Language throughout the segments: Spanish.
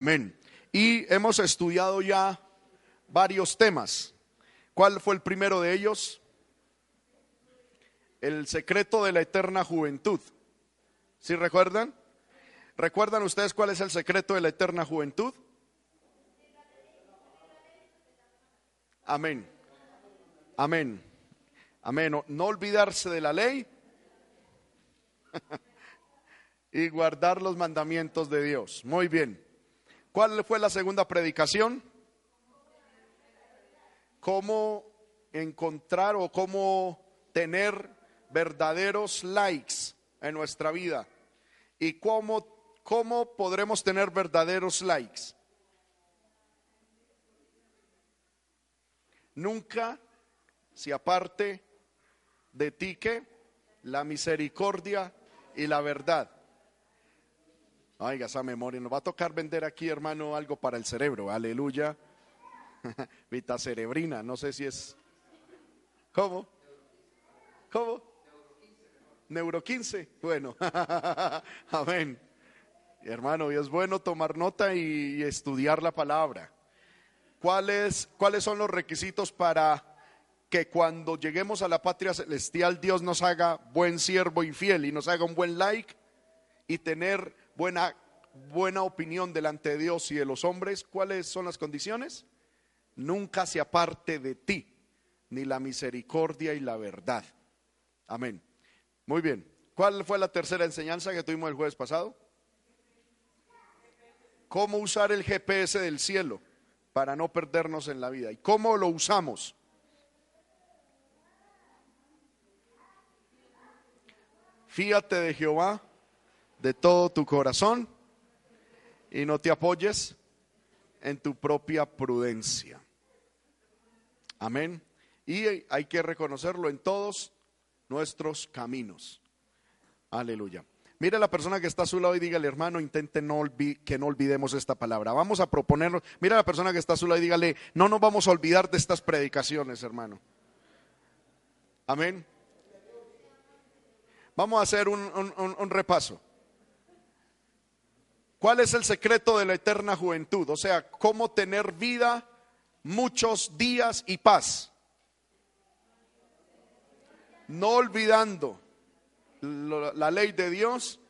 Amén. Y hemos estudiado ya varios temas. ¿Cuál fue el primero de ellos? El secreto de la eterna juventud. ¿Sí recuerdan? ¿Recuerdan ustedes cuál es el secreto de la eterna juventud? Amén. Amén. Amén. No, olvidarse de la ley y guardar los mandamientos de Dios. Muy bien. ¿Cuál fue la segunda predicación? Cómo encontrar o cómo tener verdaderos likes en nuestra vida. ¿Y cómo, cómo podremos tener verdaderos likes? Nunca se aparte de ti que la misericordia y la verdad. Oiga, esa memoria. Nos va a tocar vender aquí, hermano, algo para el cerebro. Aleluya. Vita cerebrina. No sé si es. ¿Cómo? ¿Cómo? Neuro 15. Bueno. Amén. Hermano, es bueno tomar nota y, estudiar la palabra. ¿Cuáles, ¿Cuáles son los requisitos para que cuando lleguemos a la patria celestial Dios nos haga buen siervo y fiel y nos haga un buen like y tener buena, buena opinión delante de Dios y de los hombres, ¿cuáles son las condiciones? Nunca se aparte de ti, ni la misericordia y la verdad. Amén. Muy bien. ¿Cuál fue la tercera enseñanza que tuvimos el jueves pasado? Cómo usar el GPS del cielo para no perdernos en la vida. ¿Y cómo lo usamos? Fíate de Jehová de todo tu corazón y no te apoyes en tu propia prudencia. Amén. Y hay que reconocerlo en todos nuestros caminos. Aleluya. Mire a la persona que está a su lado y dígale, hermano, intente no que no olvidemos esta palabra. Vamos a proponernos. Mira a la persona que está a su lado y dígale, no nos vamos a olvidar de estas predicaciones, hermano. Amén. Vamos a hacer un repaso. ¿Cuál es el secreto de la eterna juventud? O sea, cómo tener vida, muchos días y paz. No olvidando la ley de Dios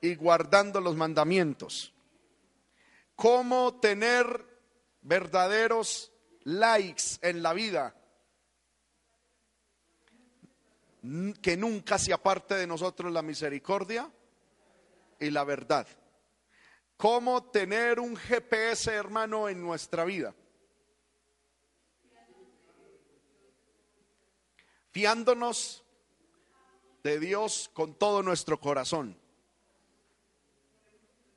y guardando los mandamientos. Cómo tener verdaderos likes en la vida. Que nunca se aparte de nosotros la misericordia y la verdad cómo tener un GPS, hermano, en nuestra vida. Fiándonos de Dios con todo nuestro corazón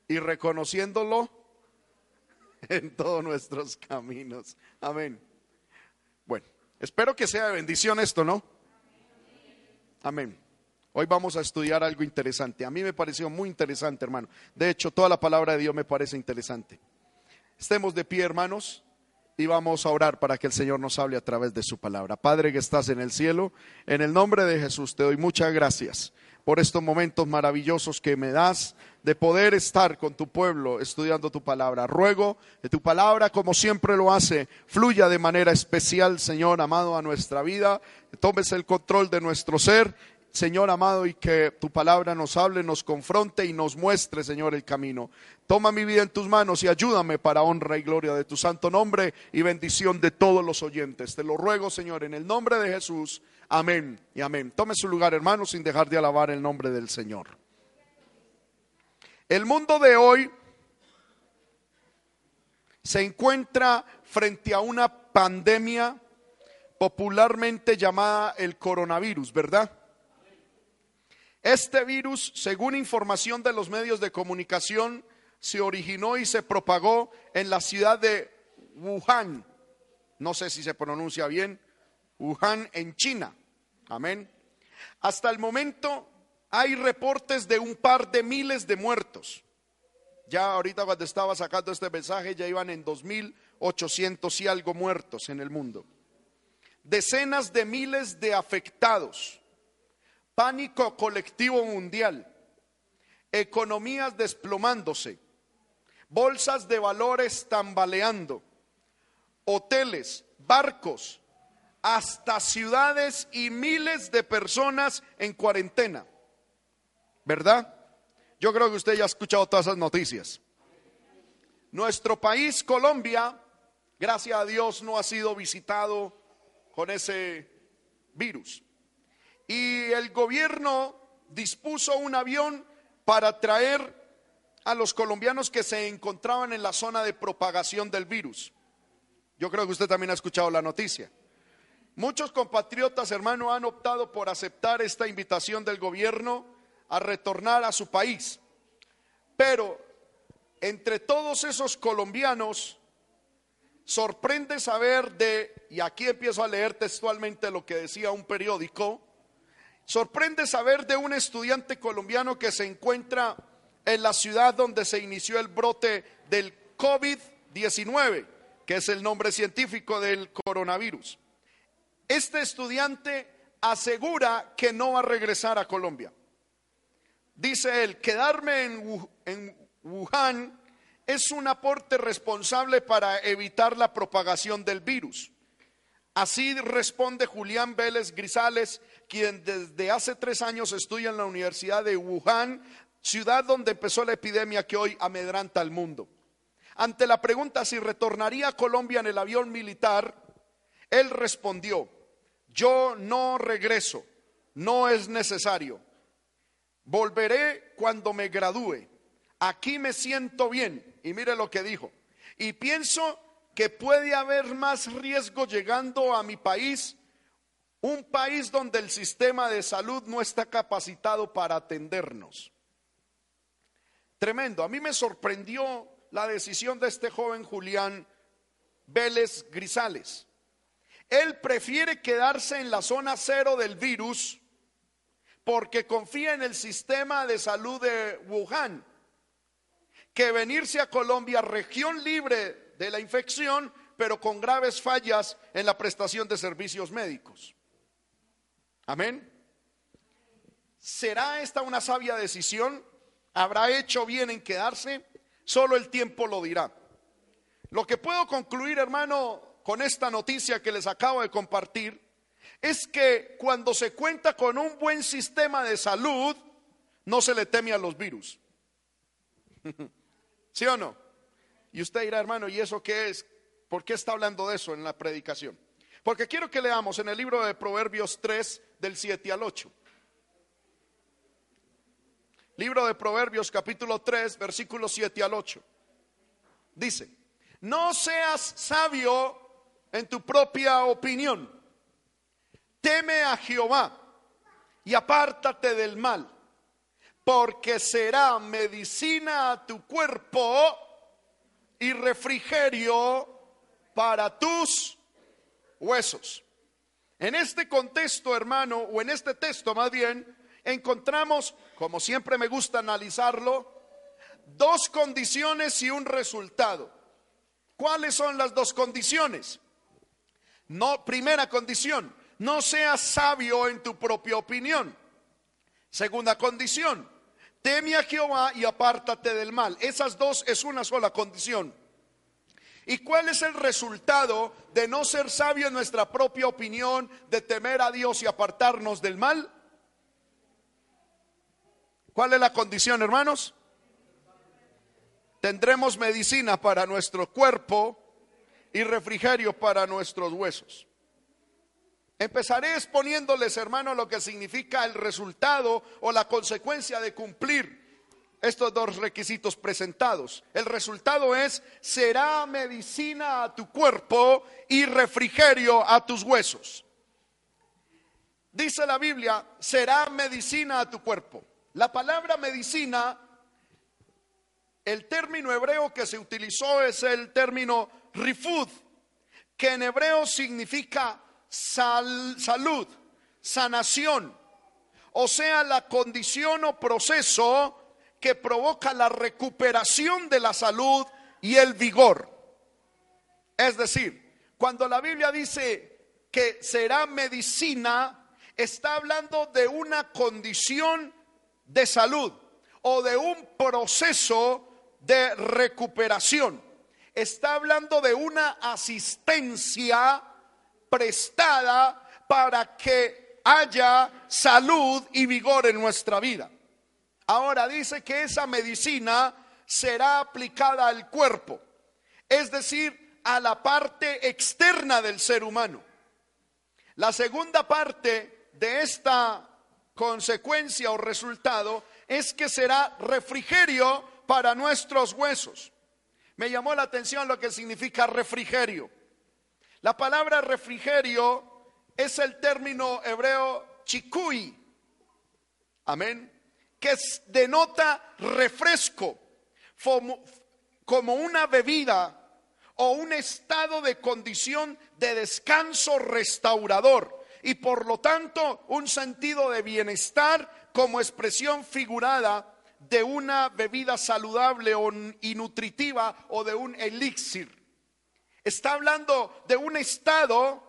y reconociéndolo en todos nuestros caminos. Amén. Bueno, espero que sea de bendición esto, ¿no? Amén. Hoy vamos a estudiar algo interesante. A mí me pareció muy interesante, hermano. De hecho, toda la palabra de Dios me parece interesante. Estemos de pie, hermanos, y vamos a orar para que el Señor nos hable a través de su palabra. Padre que estás en el cielo, en el nombre de Jesús te doy muchas gracias por estos momentos maravillosos que me das de poder estar con tu pueblo estudiando tu palabra. Ruego que tu palabra, como siempre lo hace, fluya de manera especial, Señor amado, a nuestra vida, tomes el control de nuestro ser Señor amado, y que tu palabra nos hable, nos confronte y nos muestre, Señor, el camino. Toma mi vida en tus manos y ayúdame para honra y gloria de tu santo nombre y bendición de todos los oyentes. Te lo ruego, Señor, en el nombre de Jesús. Amén y amén. Tome su lugar, hermano, sin dejar de alabar el nombre del Señor. El mundo de hoy se encuentra frente a una pandemia popularmente llamada el coronavirus, ¿verdad? Este virus, según información de los medios de comunicación, se originó y se propagó en la ciudad de Wuhan. No sé si se pronuncia bien. Wuhan en China. Amén. Hasta el momento hay reportes de un par de miles de muertos. Ya ahorita cuando estaba sacando este mensaje ya iban en 2.800 y algo muertos en el mundo. Decenas de miles de afectados pánico colectivo mundial, economías desplomándose, bolsas de valores tambaleando, hoteles, barcos, hasta ciudades y miles de personas en cuarentena. ¿Verdad? Yo creo que usted ya ha escuchado todas esas noticias. Nuestro país, Colombia, gracias a Dios, no ha sido visitado con ese virus. Y el gobierno dispuso un avión para traer a los colombianos que se encontraban en la zona de propagación del virus. Yo creo que usted también ha escuchado la noticia. Muchos compatriotas, hermano, han optado por aceptar esta invitación del gobierno a retornar a su país. Pero entre todos esos colombianos, sorprende saber de, y aquí empiezo a leer textualmente lo que decía un periódico, sorprende saber de un estudiante colombiano que se encuentra en la ciudad donde se inició el brote del COVID-19, que es el nombre científico del coronavirus. Este estudiante asegura que no va a regresar a Colombia. Dice él, quedarme en, Wuhan es un aporte responsable para evitar la propagación del virus. Así responde Julián Vélez Grisales, quien desde hace tres años estudia en la Universidad de Wuhan, ciudad donde empezó la epidemia que hoy amedranta al mundo. Ante la pregunta si retornaría a Colombia en el avión militar, él respondió, yo no regreso, no es necesario. Volveré cuando me gradúe. Aquí me siento bien. Y mire lo que dijo. Y pienso que puede haber más riesgo llegando a mi país, un país donde el sistema de salud no está capacitado para atendernos. Tremendo. A mí me sorprendió la decisión de este joven Julián Vélez Grisales. Él prefiere quedarse en la zona cero del virus porque confía en el sistema de salud de Wuhan, que venirse a Colombia, región libre de la infección, pero con graves fallas en la prestación de servicios médicos. Amén. ¿Será esta una sabia decisión? ¿Habrá hecho bien en quedarse? Solo el tiempo lo dirá. Lo que puedo concluir, hermano, con esta noticia que les acabo de compartir es que cuando se cuenta con un buen sistema de salud, no se le teme a los virus. ¿Sí o no? Y usted dirá, hermano, ¿y eso qué es? ¿Por qué está hablando de eso en la predicación? Porque quiero que leamos en el libro de Proverbios 3, del 7 al 8. Libro de Proverbios capítulo 3, versículos 7 al 8. Dice, no seas sabio en tu propia opinión. Teme a Jehová y apártate del mal, porque será medicina a tu cuerpo y refrigerio para tus huesos. En este contexto, hermano, o en este texto más bien, encontramos, como siempre me gusta analizarlo, dos condiciones y un resultado. ¿Cuáles son las dos condiciones? No, primera condición, no seas sabio en tu propia opinión. Segunda condición, teme a Jehová y apártate del mal. Esas dos es una sola condición. ¿Y cuál es el resultado de no ser sabio en nuestra propia opinión, de temer a Dios y apartarnos del mal? ¿Cuál es la condición, hermanos? Tendremos medicina para nuestro cuerpo y refrigerio para nuestros huesos. Empezaré exponiéndoles, hermano, lo que significa el resultado o la consecuencia de cumplir estos dos requisitos presentados. El resultado es, será medicina a tu cuerpo y refrigerio a tus huesos. Dice la Biblia, será medicina a tu cuerpo. La palabra medicina, el término hebreo que se utilizó es el término rifud, que en hebreo significa salud, sanación, o sea, la condición o proceso que provoca la recuperación de la salud y el vigor. Es decir, cuando la Biblia dice que será medicina, está hablando de una condición de salud o de un proceso de recuperación. Está hablando de una asistencia prestada para que haya salud y vigor en nuestra vida. Ahora dice que esa medicina será aplicada al cuerpo, es decir, a la parte externa del ser humano. La segunda parte de esta consecuencia o resultado es que será refrigerio para nuestros huesos. Me llamó la atención lo que significa refrigerio. La palabra refrigerio es el término hebreo chikui. Amén. Que denota refresco como, una bebida o un estado de condición de descanso restaurador y por lo tanto un sentido de bienestar como expresión figurada de una bebida saludable y nutritiva o de un elixir. Está hablando de un estado,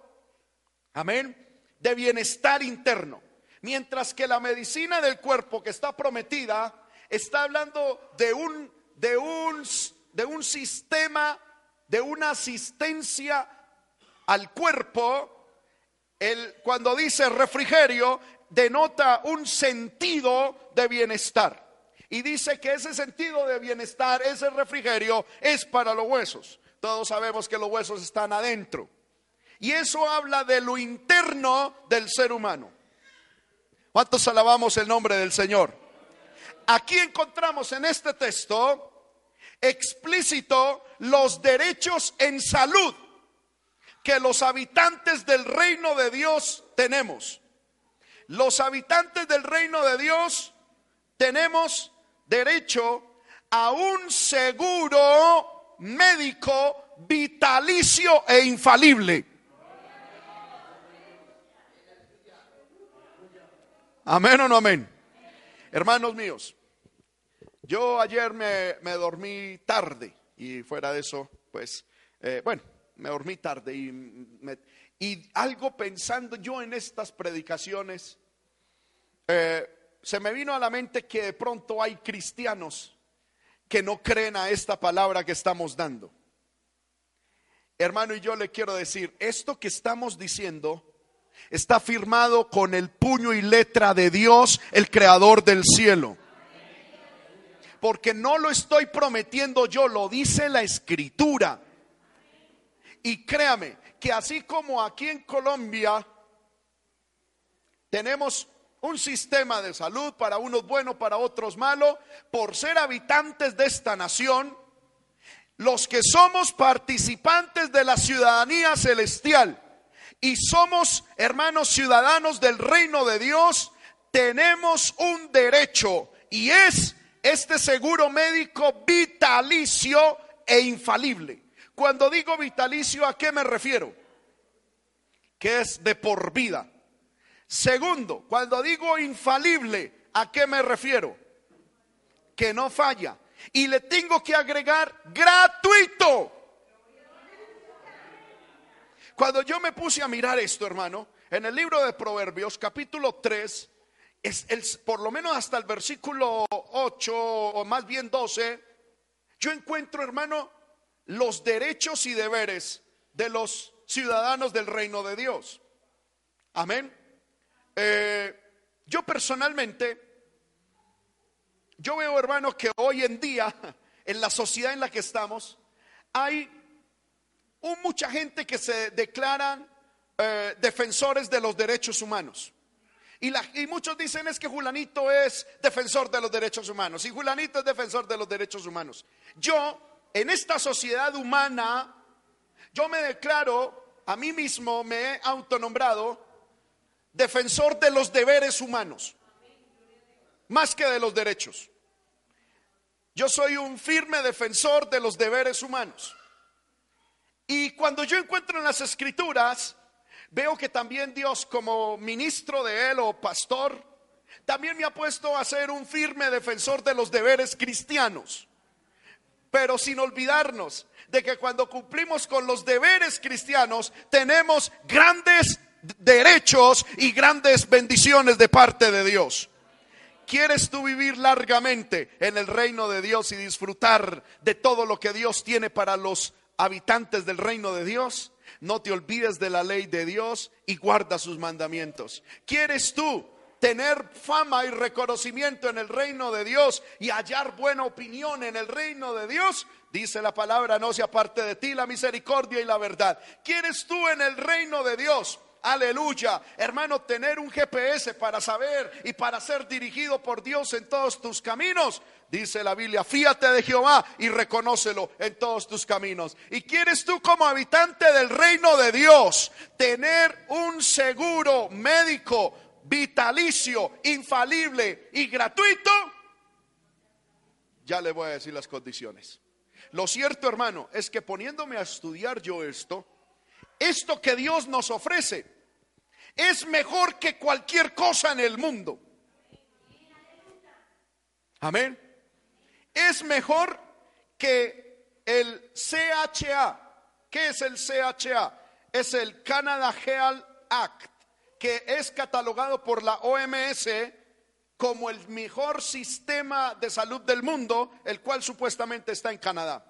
amén, de bienestar interno. Mientras que la medicina del cuerpo que está prometida está hablando de un, de un, de un sistema, de una asistencia al cuerpo. El, cuando dice refrigerio, denota un sentido de bienestar. Y dice que ese sentido de bienestar, ese refrigerio, es para los huesos. Todos sabemos que los huesos están adentro. Y eso habla de lo interno del ser humano. ¿Cuántos alabamos el nombre del Señor? Aquí encontramos en este texto explícito los derechos en salud que los habitantes del reino de Dios tenemos. Los habitantes del reino de Dios tenemos derecho a un seguro médico vitalicio e infalible. Amén o no amén. Hermanos míos, yo ayer me, dormí tarde y fuera de eso, pues, eh, bueno, me dormí tarde y, algo pensando yo en estas predicaciones, eh, se me vino a la mente que de pronto hay cristianos que no creen a esta palabra que estamos dando. Hermano, y yo le quiero decir, esto que estamos diciendo está firmado con el puño y letra de Dios, el creador del cielo. Porque no lo estoy prometiendo yo, lo dice la escritura. Y créame que así como aquí en Colombia tenemos un sistema de salud para unos bueno, para otros malo, por ser habitantes de esta nación, los que somos participantes de la ciudadanía celestial y somos hermanos ciudadanos del reino de Dios, tenemos un derecho y es este seguro médico vitalicio e infalible. Cuando digo vitalicio, ¿a qué me refiero? Que es de por vida. Segundo, cuando digo infalible, ¿a qué me refiero? Que no falla. Y le tengo que agregar gratuito. Cuando yo me puse a mirar esto, hermano, en el libro de Proverbios, capítulo 3, es el, por lo menos hasta el versículo 8 o más bien 12, yo encuentro, hermano, los derechos y deberes de los ciudadanos del reino de Dios. Amén. Eh, yo personalmente, yo veo, hermanos, que hoy en día, en la sociedad en la que estamos, hay mucha gente que se declaran eh, defensores de los derechos humanos. Y, y, muchos dicen es que Julanito es defensor de los derechos humanos. Y Julanito es defensor de los derechos humanos. Yo, en esta sociedad humana, yo me declaro, a mí mismo me he autonombrado defensor de los deberes humanos, más que de los derechos. Yo soy un firme defensor de los deberes humanos. Y cuando yo encuentro en las escrituras, veo que también Dios como ministro de Él o pastor, también me ha puesto a ser un firme defensor de los deberes cristianos. Pero sin olvidarnos de que cuando cumplimos con los deberes cristianos, tenemos grandes derechos y grandes bendiciones de parte de Dios. ¿quieres tú vivir largamente en el reino de Dios y disfrutar de todo lo que Dios tiene para los habitantes del reino de Dios? No te olvides de la ley de Dios y guarda sus mandamientos. ¿Quieres tú tener fama y reconocimiento en el reino de Dios y hallar buena opinión en el reino de Dios? Dice la palabra, no se aparte de ti la misericordia y la verdad. ¿Quieres tú en el reino de Dios? Aleluya. Hermano, tener un GPS para saber y para ser dirigido por Dios en todos tus caminos. Dice la Biblia, fíate de Jehová y reconócelo en todos tus caminos. ¿Y quieres tú como habitante del reino de Dios tener un seguro médico vitalicio, infalible y gratuito? Ya le voy a decir las condiciones. Lo cierto, hermano, es que poniéndome a estudiar yo esto, esto que Dios nos ofrece es mejor que cualquier cosa en el mundo. Amén. Es mejor que el CHA. ¿Qué es el CHA? Es el Canada Health Act, que es catalogado por la OMS como el mejor sistema de salud del mundo, el cual supuestamente está en Canadá.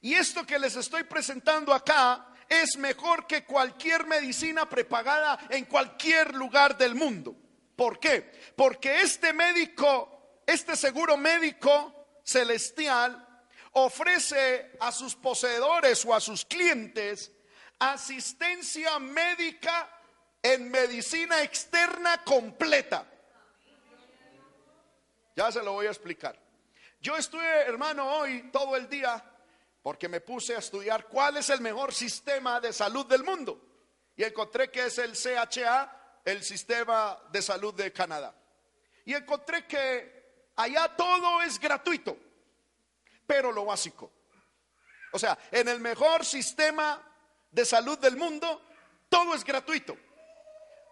Y esto que les estoy presentando acá es mejor que cualquier medicina prepagada en cualquier lugar del mundo. ¿Por qué? Porque este médico, este seguro médico celestial, ofrece a sus poseedores o a sus clientes asistencia médica en medicina externa completa. Ya se lo voy a explicar. Yo estuve, hermano, hoy todo el día porque me puse a estudiar cuál es el mejor sistema de salud del mundo. Y encontré que es el CHA, el sistema de salud de Canadá. Y encontré que allá todo es gratuito, pero lo básico. O sea, en el mejor sistema de salud del mundo, todo es gratuito,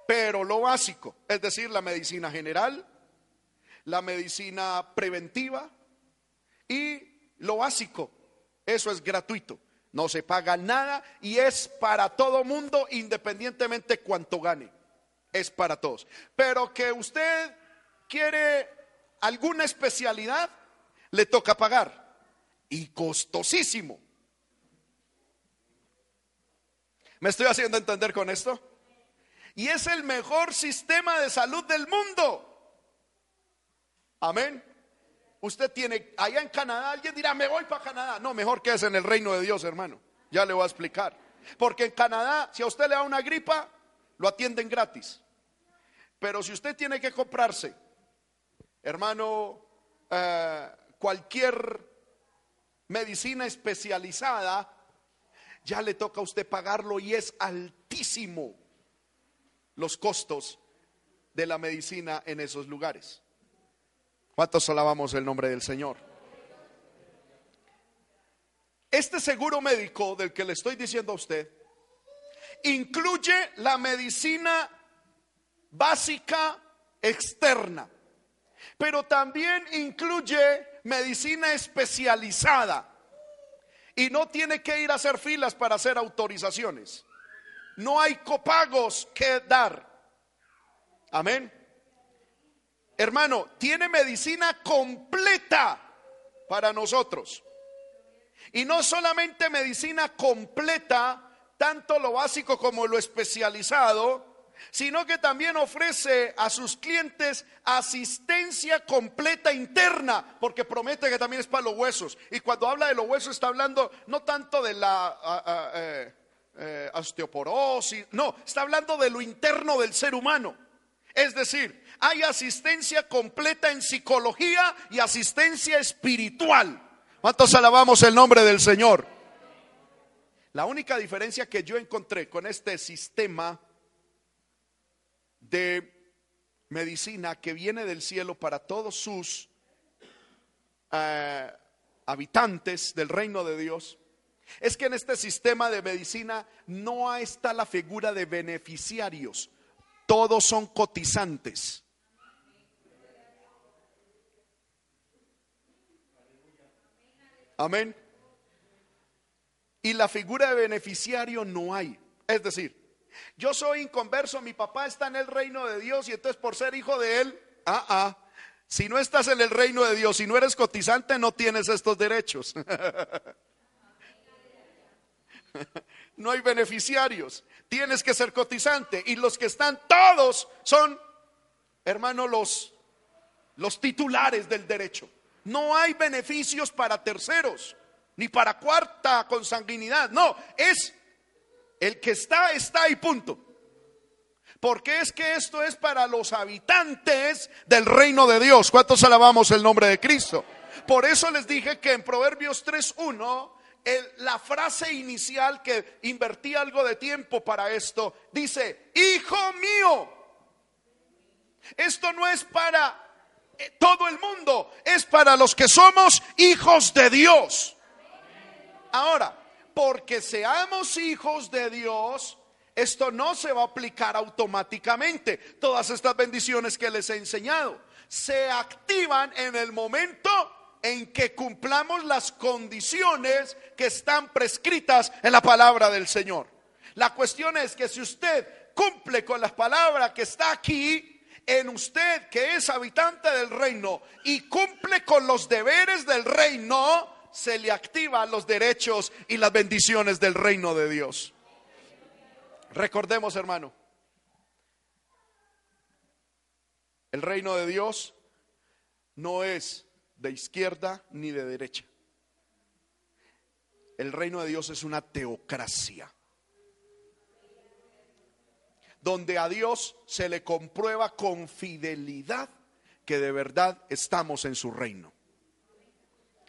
pero lo básico, es decir, la medicina general, la medicina preventiva y lo básico. Eso es gratuito. No se paga nada y es para todo mundo independientemente cuánto gane. Es para todos. Pero que usted quiere alguna especialidad, le toca pagar. Y costosísimo. ¿Me estoy haciendo entender con esto? Y es el mejor sistema de salud del mundo. Amén. Usted tiene, allá en Canadá, alguien dirá, me voy para Canadá. No, mejor que es en el reino de Dios, hermano. Ya le voy a explicar. Porque en Canadá, si a usted le da una gripa, lo atienden gratis. Pero si usted tiene que comprarse, hermano, eh, cualquier medicina especializada, ya le toca a usted pagarlo y es altísimo los costos de la medicina en esos lugares. ¿Cuántos alabamos el nombre del Señor? Este seguro médico del que le estoy diciendo a usted incluye la medicina básica externa, pero también incluye medicina especializada y no tiene que ir a hacer filas para hacer autorizaciones. No hay copagos que dar. Amén. Hermano, tiene medicina completa para nosotros. Y no solamente medicina completa, tanto lo básico como lo especializado, sino que también ofrece a sus clientes asistencia completa interna, porque promete que también es para los huesos. Y cuando habla de los huesos está hablando no tanto de la eh, eh, osteoporosis, no, está hablando de lo interno del ser humano. Es decir, hay asistencia completa en psicología y asistencia espiritual. ¿Cuántos alabamos el nombre del Señor? La única diferencia que yo encontré con este sistema de medicina que viene del cielo para todos sus eh, habitantes del reino de Dios es que en este sistema de medicina no está la figura de beneficiarios, todos son cotizantes. Amén. Y la figura de beneficiario no hay. Es decir, yo soy inconverso, mi papá está en el reino de Dios y entonces por ser hijo de él, Ah, ah. Si no estás en el reino de Dios, si no eres cotizante, no tienes estos derechos. no hay beneficiarios. Tienes que ser cotizante. Y los que están todos son, hermano, los, los titulares del derecho. No hay beneficios para terceros, ni para cuarta consanguinidad. No, es el que está, está y punto. Porque es que esto es para los habitantes del reino de Dios. ¿Cuántos alabamos el nombre de Cristo? Por eso les dije que en Proverbios 3.1 la frase inicial que invertí algo de tiempo para esto, dice, hijo mío, esto no es para todo el mundo, es para los que somos hijos de Dios. Ahora, porque seamos hijos de Dios, esto no se va a aplicar automáticamente. Todas estas bendiciones que les he enseñado se activan en el momento en que cumplamos las condiciones que están prescritas en la palabra del Señor. La cuestión es que si usted cumple con las palabras que está aquí, en usted que es habitante del reino y cumple con los deberes del reino, se le activan los derechos y las bendiciones del reino de Dios. Recordemos, hermano, el reino de Dios no es de izquierda ni de derecha. El reino de Dios es una teocracia. Donde a Dios se le comprueba con fidelidad que de verdad estamos en su reino.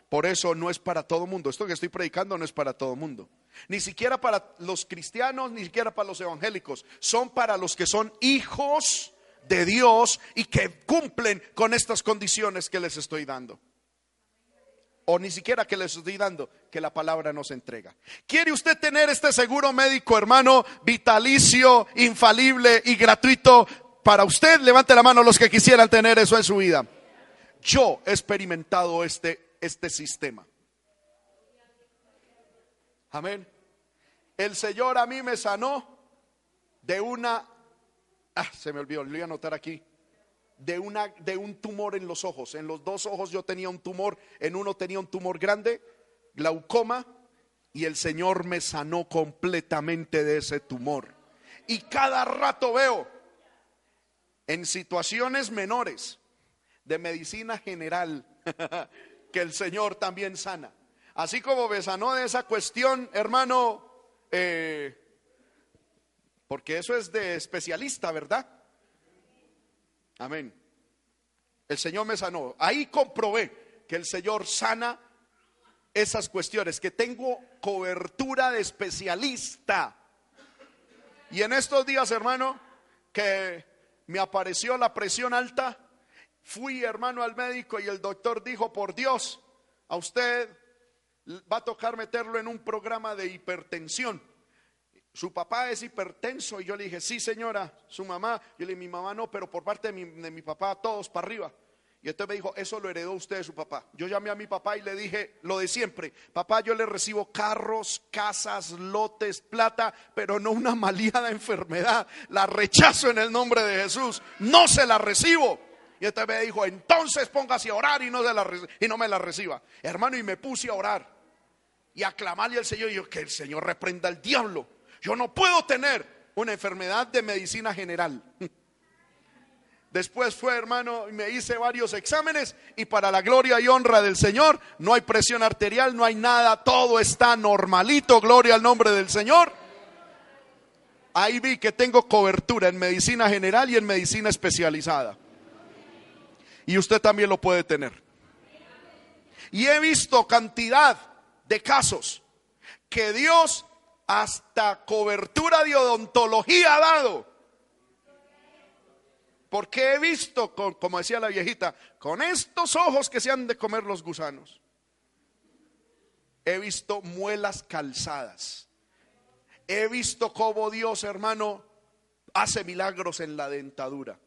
Por eso no es para todo mundo. Esto que estoy predicando no es para todo mundo. Ni siquiera para los cristianos, ni siquiera para los evangélicos. Son para los que son hijos de Dios y que cumplen con estas condiciones que les estoy dando. O ni siquiera que les estoy dando, que la palabra nos entrega. ¿Quiere usted tener este seguro médico, hermano, vitalicio, infalible y gratuito para usted? Levante la mano los que quisieran tener eso en su vida. Yo he experimentado este, este sistema. Amén. El Señor a mí me sanó de una Ah, se me olvidó, lo voy a anotar aquí. De, una, de un tumor en los ojos. En los dos ojos yo tenía un tumor, en uno tenía un tumor grande, glaucoma, y el Señor me sanó completamente de ese tumor. Y cada rato veo en situaciones menores de medicina general que el Señor también sana. Así como me sanó de esa cuestión, hermano, eh, porque eso es de especialista, ¿verdad? Amén. El Señor me sanó. Ahí comprobé que el Señor sana esas cuestiones, que tengo cobertura de especialista. Y en estos días, hermano, que me apareció la presión alta, fui, hermano, al médico y el doctor dijo, por Dios, a usted va a tocar meterlo en un programa de hipertensión su papá es hipertenso y yo le dije, sí señora, su mamá, yo le dije, mi mamá no, pero por parte de mi, papá todos para arriba. Y entonces me dijo, eso lo heredó usted de su papá. Yo llamé a mi papá y le dije lo de siempre, papá, yo le recibo carros, casas, lotes, plata, pero no una maliada enfermedad. La rechazo en el nombre de Jesús, no se la recibo. Y entonces me dijo, entonces póngase a orar y no, la, y no me la reciba. Hermano, y me puse a orar y a clamarle al Señor y yo, que el Señor reprenda al diablo. Yo no puedo tener una enfermedad de medicina general. Después fue, hermano, y me hice varios exámenes y para la gloria y honra del Señor, no hay presión arterial, no hay nada, todo está normalito, gloria al nombre del Señor. Ahí vi que tengo cobertura en medicina general y en medicina especializada. Y usted también lo puede tener. Y he visto cantidad de casos que Dios hasta cobertura de odontología ha dado. Porque he visto, como decía la viejita, con estos ojos que se han de comer los gusanos. He visto muelas calzadas. He visto cómo Dios, hermano, hace milagros en la dentadura.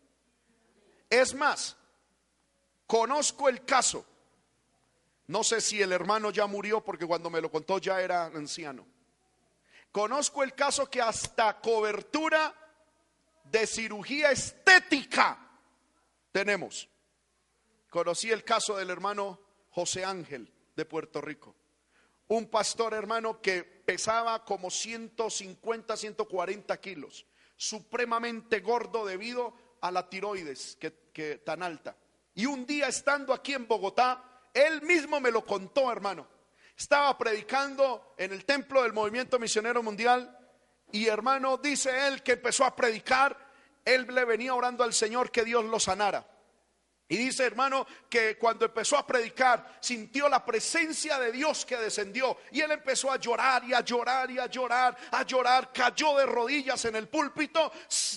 Es más, conozco el caso. No sé si el hermano ya murió porque cuando me lo contó ya era anciano Conozco el caso que hasta cobertura de cirugía estética tenemos. Conocí el caso del hermano José Ángel de Puerto Rico. Un pastor hermano que pesaba como 150, 140 kilos, supremamente gordo debido a la tiroides que, tan alta. Y un día estando aquí en Bogotá, él mismo me lo contó, hermano. Estaba predicando en el templo del Movimiento Misionero Mundial y hermano, dice él que empezó a predicar, él le venía orando al Señor que Dios lo sanara. Y dice, hermano, que cuando empezó a predicar, sintió la presencia de Dios que descendió. Y él empezó a llorar y a llorar y a llorar, a llorar. Cayó de rodillas en el púlpito.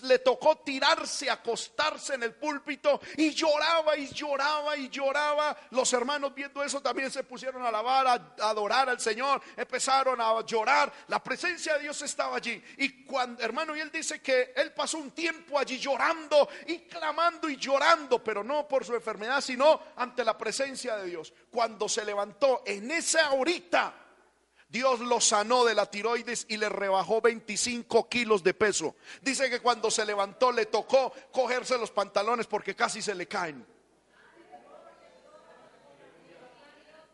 Le tocó tirarse, acostarse en el púlpito. Y lloraba y lloraba y lloraba. Los hermanos viendo eso también se pusieron a alabar, a, adorar al Señor. Empezaron a llorar. La presencia de Dios estaba allí. Y cuando, hermano, y él dice que él pasó un tiempo allí llorando y clamando y llorando, pero no por su enfermedad, sino ante la presencia de Dios. Cuando se levantó en esa horita, Dios lo sanó de la tiroides y le rebajó 25 kilos de peso. Dice que cuando se levantó le tocó cogerse los pantalones porque casi se le caen.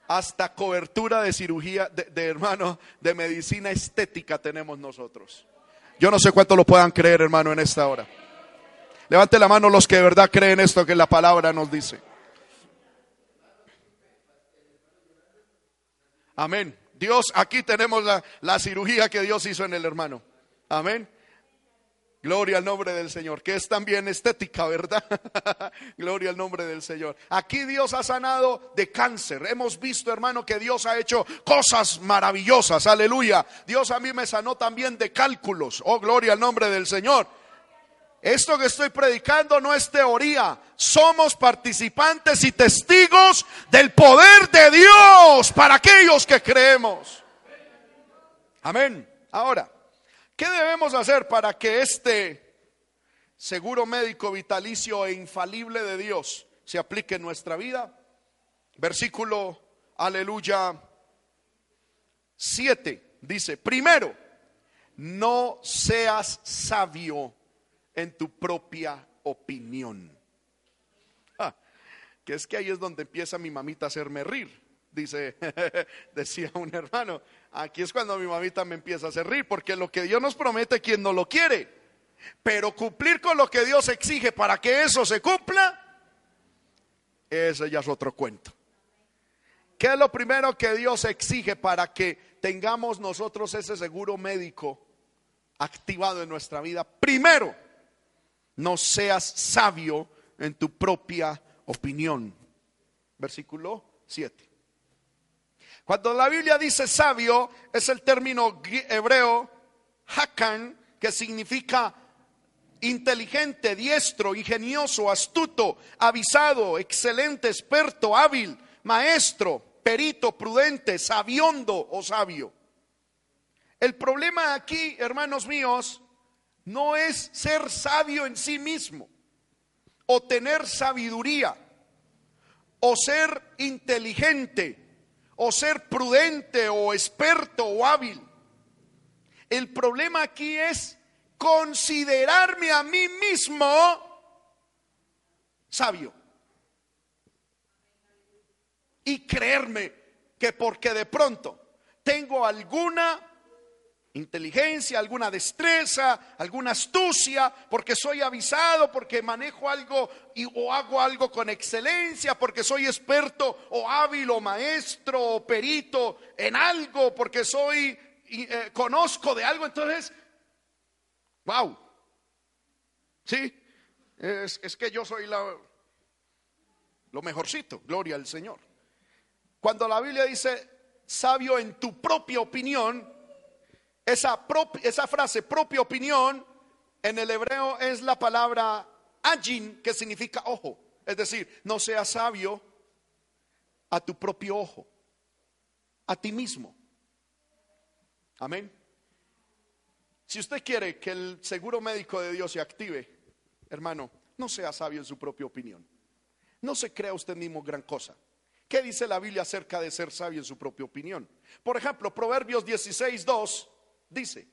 Hasta cobertura de cirugía, de, de hermano, de medicina estética tenemos nosotros. Yo no sé cuánto lo puedan creer, hermano, en esta hora. Levante la mano los que de verdad creen esto que la palabra nos dice. Amén. Dios, aquí tenemos la, cirugía que Dios hizo en el hermano. Amén. Gloria al nombre del Señor, que es también estética, ¿verdad? Gloria al nombre del Señor. Aquí Dios ha sanado de cáncer. Hemos visto, hermano, que Dios ha hecho cosas maravillosas. Aleluya. Dios a mí me sanó también de cálculos. Oh, gloria al nombre del Señor. Esto que estoy predicando no es teoría. Somos participantes y testigos del poder de Dios para aquellos que creemos. Amén. Ahora, ¿qué debemos hacer para que este seguro médico vitalicio e infalible de Dios se aplique en nuestra vida? Versículo, aleluya, 7 dice, primero, no seas sabio en tu propia opinión. Ah, que es que ahí es donde empieza mi mamita a hacerme rir. Dice, decía un hermano, aquí es cuando mi mamita me empieza a hacer rir, porque lo que Dios nos promete, quien no lo quiere. Pero cumplir con lo que Dios exige para que eso se cumpla, ese ya es otro cuento. ¿Qué es lo primero que Dios exige para que tengamos nosotros ese seguro médico activado en nuestra vida? Primero, no seas sabio en tu propia opinión. Versículo 7. Cuando la Biblia dice sabio, es el término hebreo hakan, que significa inteligente, diestro, ingenioso, astuto, avisado, excelente, experto, hábil, maestro, perito, prudente, sabiondo o sabio. El problema aquí, hermanos míos, no es ser sabio en sí mismo, o tener sabiduría, o ser inteligente, o ser prudente, o experto, o hábil. El problema aquí es considerarme a mí mismo sabio. Y creerme que porque de pronto tengo alguna inteligencia, alguna destreza, alguna astucia, porque soy avisado, porque manejo algo y, o hago algo con excelencia, porque soy experto o hábil o maestro o perito en algo, porque soy, eh, conozco de algo. Entonces, wow, sí, es, es que yo soy la, lo mejorcito, gloria al Señor. Cuando la Biblia dice sabio en tu propia opinión, esa, frase, propia opinión, en el hebreo es la palabra ajin, que significa ojo. Es decir, no seas sabio a tu propio ojo, a ti mismo. Amén. Si usted quiere que el seguro médico de Dios se active, hermano, no sea sabio en su propia opinión. No se crea usted mismo gran cosa. ¿Qué dice la Biblia acerca de ser sabio en su propia opinión? Por ejemplo, Proverbios 16, 2 dice,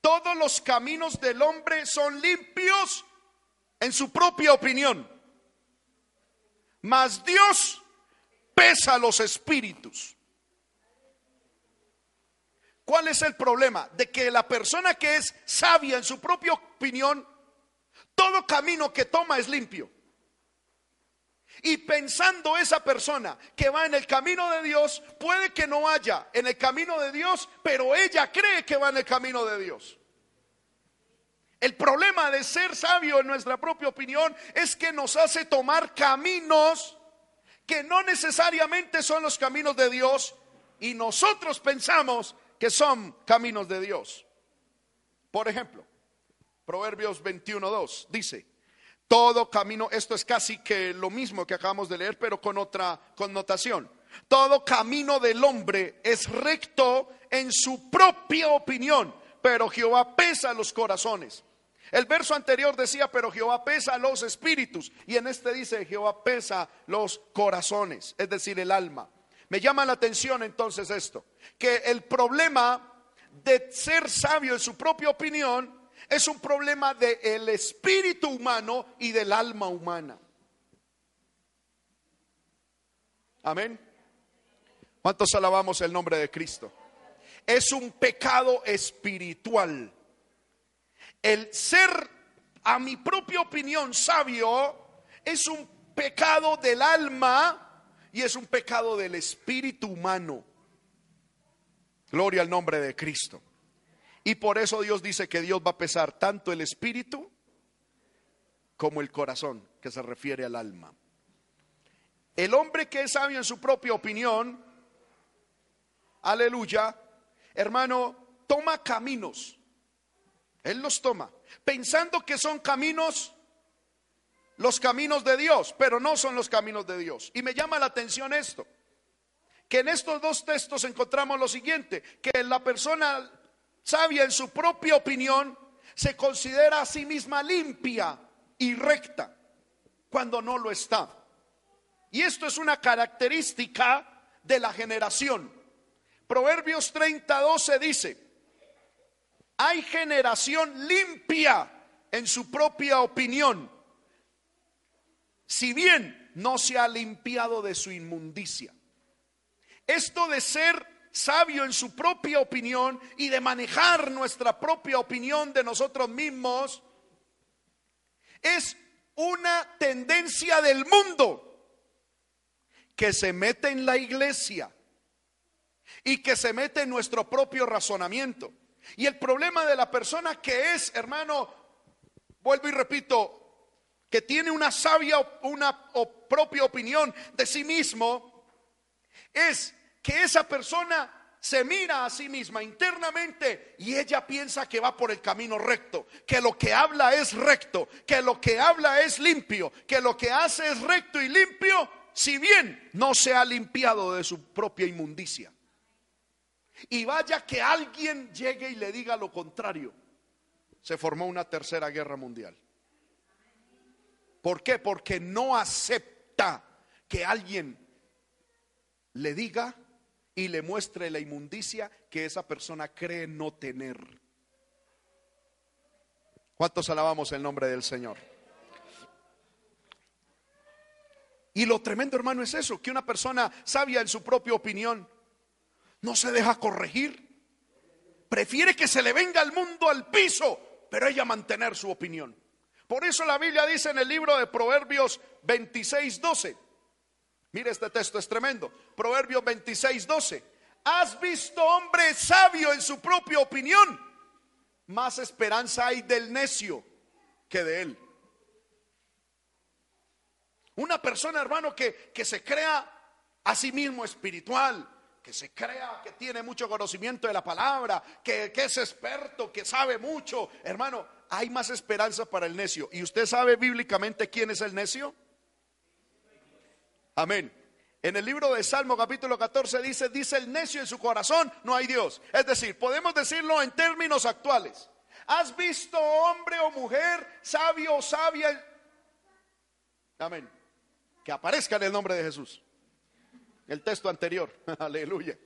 todos los caminos del hombre son limpios en su propia opinión. mas Dios pesa los espíritus. ¿Cuál es el problema? De que la persona que es sabia en su propia opinión, todo camino que toma es limpio. Y pensando esa persona que va en el camino de Dios, puede que no haya en el camino de Dios, pero ella cree que va en el camino de Dios. El problema de ser sabio en nuestra propia opinión es que nos hace tomar caminos que no necesariamente son los caminos de Dios y nosotros pensamos que son caminos de Dios. Por ejemplo, Proverbios 21.2 dice, todo camino, esto es casi que lo mismo que acabamos de leer, pero con otra connotación. Todo camino del hombre es recto en su propia opinión, pero Jehová pesa los corazones. El verso anterior decía, pero Jehová pesa los espíritus. Y en este dice, Jehová pesa los corazones, es decir, el alma. Me llama la atención entonces esto, que el problema de ser sabio en su propia opinión es un problema del espíritu humano y del alma humana. Amén. ¿Cuántos alabamos el nombre de Cristo? Es un pecado espiritual. El ser, a mi propia opinión, sabio es un pecado del alma y es un pecado del espíritu humano. Gloria al nombre de Cristo. Y por eso Dios dice que Dios va a pesar tanto el espíritu como el corazón, que se refiere al alma. El hombre que es sabio en su propia opinión, aleluya, hermano, toma caminos. Él los toma, pensando que son caminos, los caminos de Dios, pero no son los caminos de Dios. Y me llama la atención esto, que en estos dos textos encontramos lo siguiente, que la persona sabia en su propia opinión, se considera a sí misma limpia y recta cuando no lo está. Y esto es una característica de la generación. Proverbios 30, 12 dice, hay generación limpia en su propia opinión, si bien no se ha limpiado de su inmundicia. Esto de ser sabio en su propia opinión y de manejar nuestra propia opinión de nosotros mismos, es una tendencia del mundo que se mete en la iglesia y que se mete en nuestro propio razonamiento. Y el problema de la persona que es, hermano, vuelvo y repito, que tiene una sabia, una propia opinión de sí mismo, es que esa persona se mira a sí misma internamente y ella piensa que va por el camino recto, que lo que habla es recto, que lo que habla es limpio, que lo que hace es recto y limpio, si bien no se ha limpiado de su propia inmundicia. Y vaya que alguien llegue y le diga lo contrario. Se formó una tercera guerra mundial. ¿Por qué? Porque no acepta que alguien le diga y le muestre la inmundicia que esa persona cree no tener. ¿Cuántos alabamos el nombre del Señor? Y lo tremendo, hermano, es eso, que una persona sabia en su propia opinión no se deja corregir. Prefiere que se le venga el mundo al piso, pero ella mantener su opinión. Por eso la Biblia dice en el libro de Proverbios 26, 12, Mire, este texto es tremendo. Proverbios 26, 12. ¿Has visto hombre sabio en su propia opinión? Más esperanza hay del necio que de él. Una persona, hermano, que, que se crea a sí mismo espiritual, que se crea que tiene mucho conocimiento de la palabra, que, que, es experto, que sabe mucho, hermano, hay más esperanza para el necio. ¿Y usted sabe bíblicamente quién es el necio? Amén. En el libro de Salmo capítulo 14 dice, dice el necio en su corazón, no hay Dios. Es decir, podemos decirlo en términos actuales. ¿Has visto hombre o mujer, sabio o sabia? Amén. Que aparezca en el nombre de Jesús. El texto anterior. Aleluya.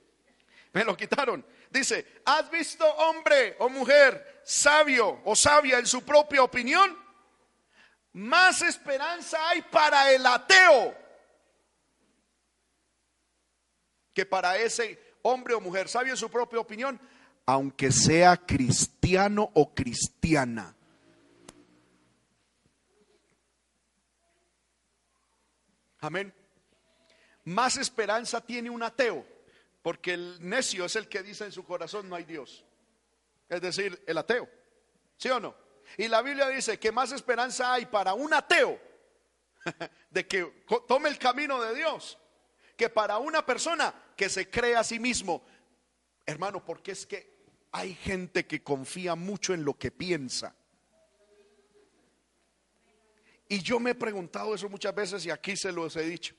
Me lo quitaron. Dice, ¿has visto hombre o mujer sabio o sabia en su propia opinión? Más esperanza hay para el ateo que para ese hombre o mujer sabio en su propia opinión, aunque sea cristiano o cristiana. Amén. Más esperanza tiene un ateo, porque el necio es el que dice en su corazón no hay Dios. Es decir, el ateo. ¿Sí o no? Y la Biblia dice que más esperanza hay para un ateo de que tome el camino de Dios que para una persona que se cree a sí mismo. Hermano, porque es que hay gente que confía mucho en lo que piensa. Y yo me he preguntado eso muchas veces y aquí se los he dicho.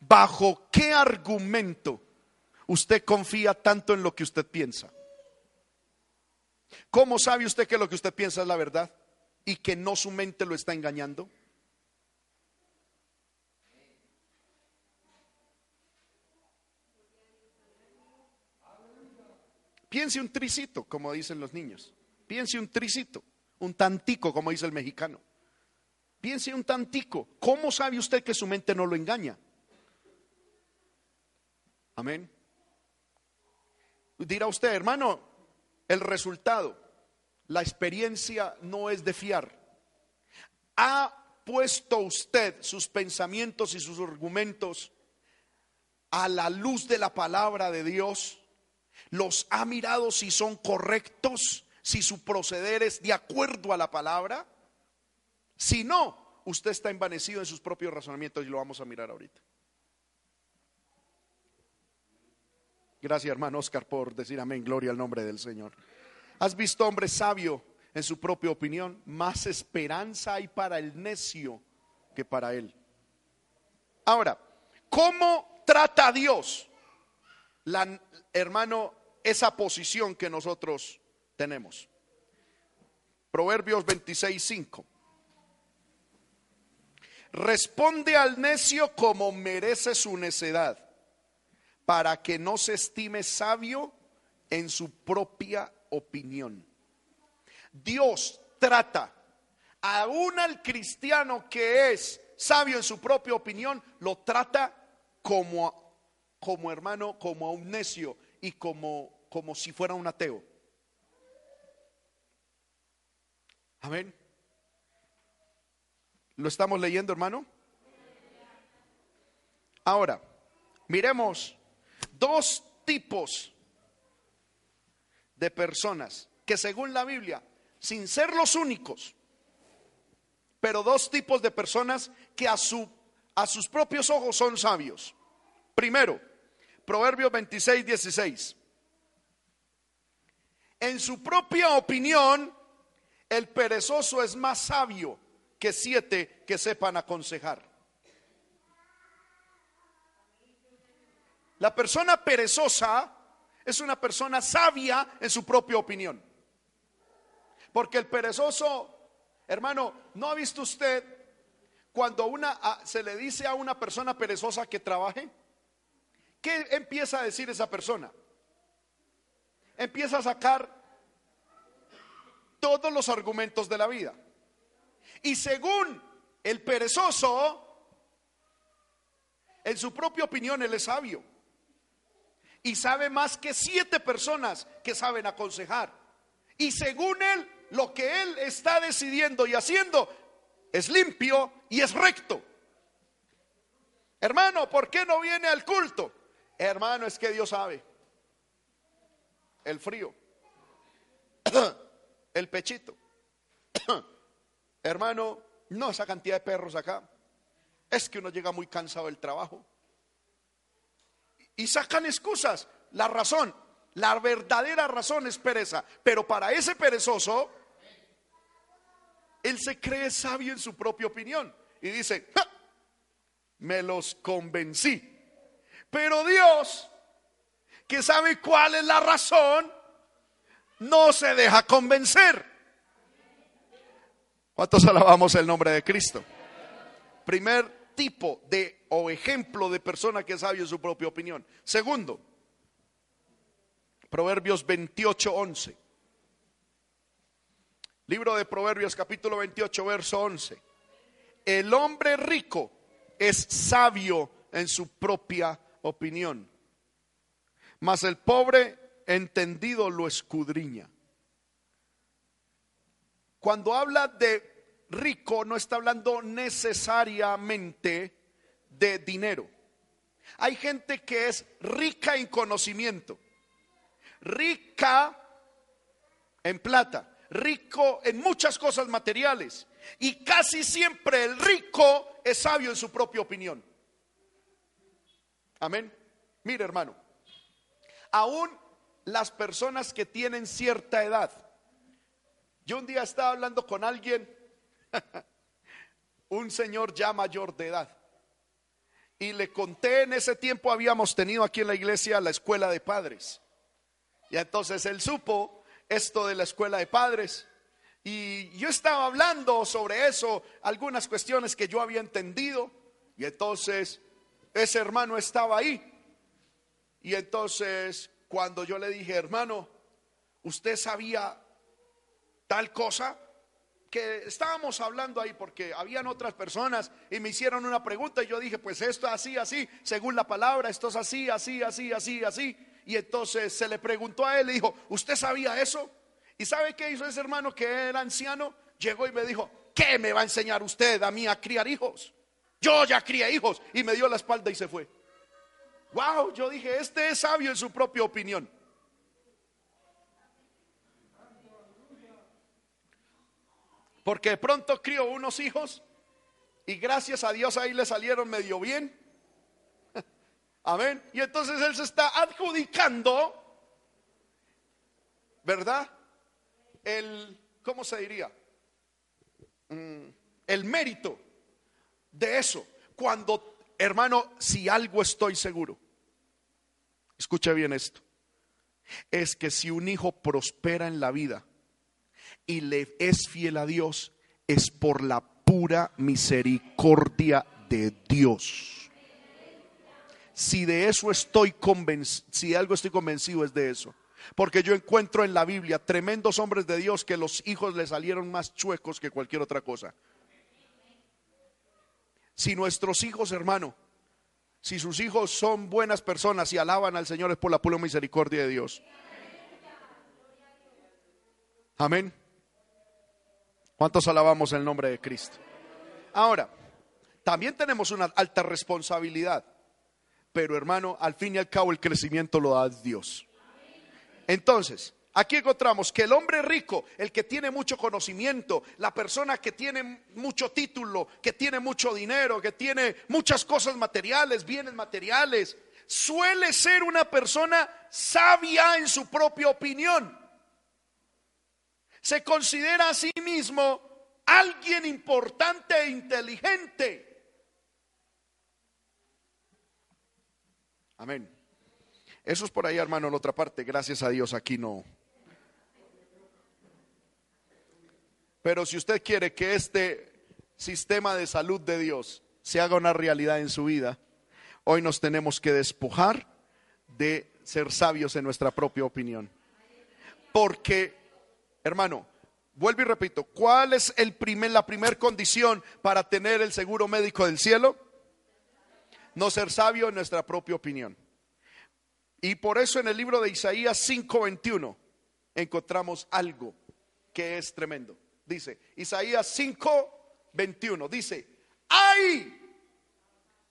¿Bajo qué argumento usted confía tanto en lo que usted piensa? ¿Cómo sabe usted que lo que usted piensa es la verdad y que no su mente lo está engañando? Piense un tricito, como dicen los niños. Piense un tricito, un tantico, como dice el mexicano. Piense un tantico. ¿Cómo sabe usted que su mente no lo engaña? Amén. Dirá usted, hermano, el resultado, la experiencia no es de fiar. ¿Ha puesto usted sus pensamientos y sus argumentos a la luz de la palabra de Dios? Los ha mirado si son correctos, si su proceder es de acuerdo a la palabra. Si no, usted está envanecido en sus propios razonamientos y lo vamos a mirar ahorita. Gracias, hermano Oscar, por decir amén, gloria al nombre del Señor. ¿Has visto hombre sabio en su propia opinión? Más esperanza hay para el necio que para él. Ahora, ¿cómo trata a Dios? la, hermano, esa posición que nosotros tenemos. Proverbios 26, 5. Responde al necio como merece su necedad, para que no se estime sabio en su propia opinión. Dios trata aún al cristiano que es sabio en su propia opinión, lo trata como como hermano, como a un necio y como, como si fuera un ateo. Amén. ¿Lo estamos leyendo, hermano? Ahora, miremos dos tipos de personas que según la Biblia, sin ser los únicos, pero dos tipos de personas que a, su, a sus propios ojos son sabios. Primero, Proverbios 26, 16. En su propia opinión, el perezoso es más sabio que siete que sepan aconsejar. La persona perezosa es una persona sabia en su propia opinión. Porque el perezoso, hermano, ¿no ha visto usted cuando una se le dice a una persona perezosa que trabaje? ¿Qué empieza a decir esa persona? Empieza a sacar todos los argumentos de la vida. Y según el perezoso, en su propia opinión, él es sabio. Y sabe más que siete personas que saben aconsejar. Y según él, lo que él está decidiendo y haciendo es limpio y es recto. Hermano, ¿por qué no viene al culto? Hermano, es que Dios sabe. El frío. El pechito. Hermano, no esa cantidad de perros acá. Es que uno llega muy cansado del trabajo. Y sacan excusas. La razón, la verdadera razón es pereza. Pero para ese perezoso, él se cree sabio en su propia opinión. Y dice, me los convencí. Pero Dios, que sabe cuál es la razón, no se deja convencer. ¿Cuántos alabamos el nombre de Cristo? Primer tipo de o ejemplo de persona que sabe en su propia opinión. Segundo, Proverbios 28, 11. Libro de Proverbios capítulo 28, verso 11. El hombre rico es sabio en su propia opinión, mas el pobre entendido lo escudriña. Cuando habla de rico, no está hablando necesariamente de dinero. Hay gente que es rica en conocimiento, rica en plata, rico en muchas cosas materiales. Y casi siempre el rico es sabio en su propia opinión. Amén. Mire, hermano, aún las personas que tienen cierta edad. Yo un día estaba hablando con alguien, un señor ya mayor de edad, y le conté en ese tiempo habíamos tenido aquí en la iglesia la escuela de padres. Y entonces él supo esto de la escuela de padres. Y yo estaba hablando sobre eso, algunas cuestiones que yo había entendido. Y entonces ese hermano estaba ahí. Y entonces cuando yo le dije, hermano, ¿usted sabía tal cosa? Que estábamos hablando ahí porque habían otras personas y me hicieron una pregunta y yo dije, pues esto así, así, según la palabra, esto es así, así, así, así, así. Y entonces se le preguntó a él y dijo, ¿usted sabía eso? ¿Y sabe qué hizo ese hermano que era anciano? Llegó y me dijo, ¿qué me va a enseñar usted a mí a criar hijos? Yo ya crié hijos y me dio la espalda y se fue. Wow, yo dije, este es sabio en su propia opinión. Porque de pronto crió unos hijos y gracias a Dios ahí le salieron medio bien. Amén. Y entonces él se está adjudicando, ¿verdad? El, ¿cómo se diría? Mm, el mérito de eso. Cuando, hermano, si algo estoy seguro, escucha bien esto, es que si un hijo prospera en la vida y le es fiel a Dios, es por la pura misericordia de Dios. Si de eso estoy convencido, si algo estoy convencido es de eso. Porque yo encuentro en la Biblia tremendos hombres de Dios que los hijos le salieron más chuecos que cualquier otra cosa. Si nuestros hijos, hermano, si sus hijos son buenas personas y alaban al Señor es por la pura misericordia de Dios. Amén. ¿Cuántos alabamos el nombre de Cristo? Ahora, también tenemos una alta responsabilidad, pero hermano, al fin y al cabo el crecimiento lo da Dios. Entonces, Aquí encontramos que el hombre rico, el que tiene mucho conocimiento, la persona que tiene mucho título, que tiene mucho dinero, que tiene muchas cosas materiales, bienes materiales, suele ser una persona sabia en su propia opinión. Se considera a sí mismo alguien importante e inteligente. Amén. Eso es por ahí, hermano, en otra parte. Gracias a Dios aquí no, Pero si usted quiere que este sistema de salud de Dios se haga una realidad en su vida, hoy nos tenemos que despojar de ser sabios en nuestra propia opinión. Porque, hermano, vuelvo y repito, ¿cuál es el primer, la primera condición para tener el seguro médico del cielo? No ser sabio en nuestra propia opinión. Y por eso en el libro de Isaías 5:21 encontramos algo que es tremendo. Dice, Isaías 5, 21, dice, hay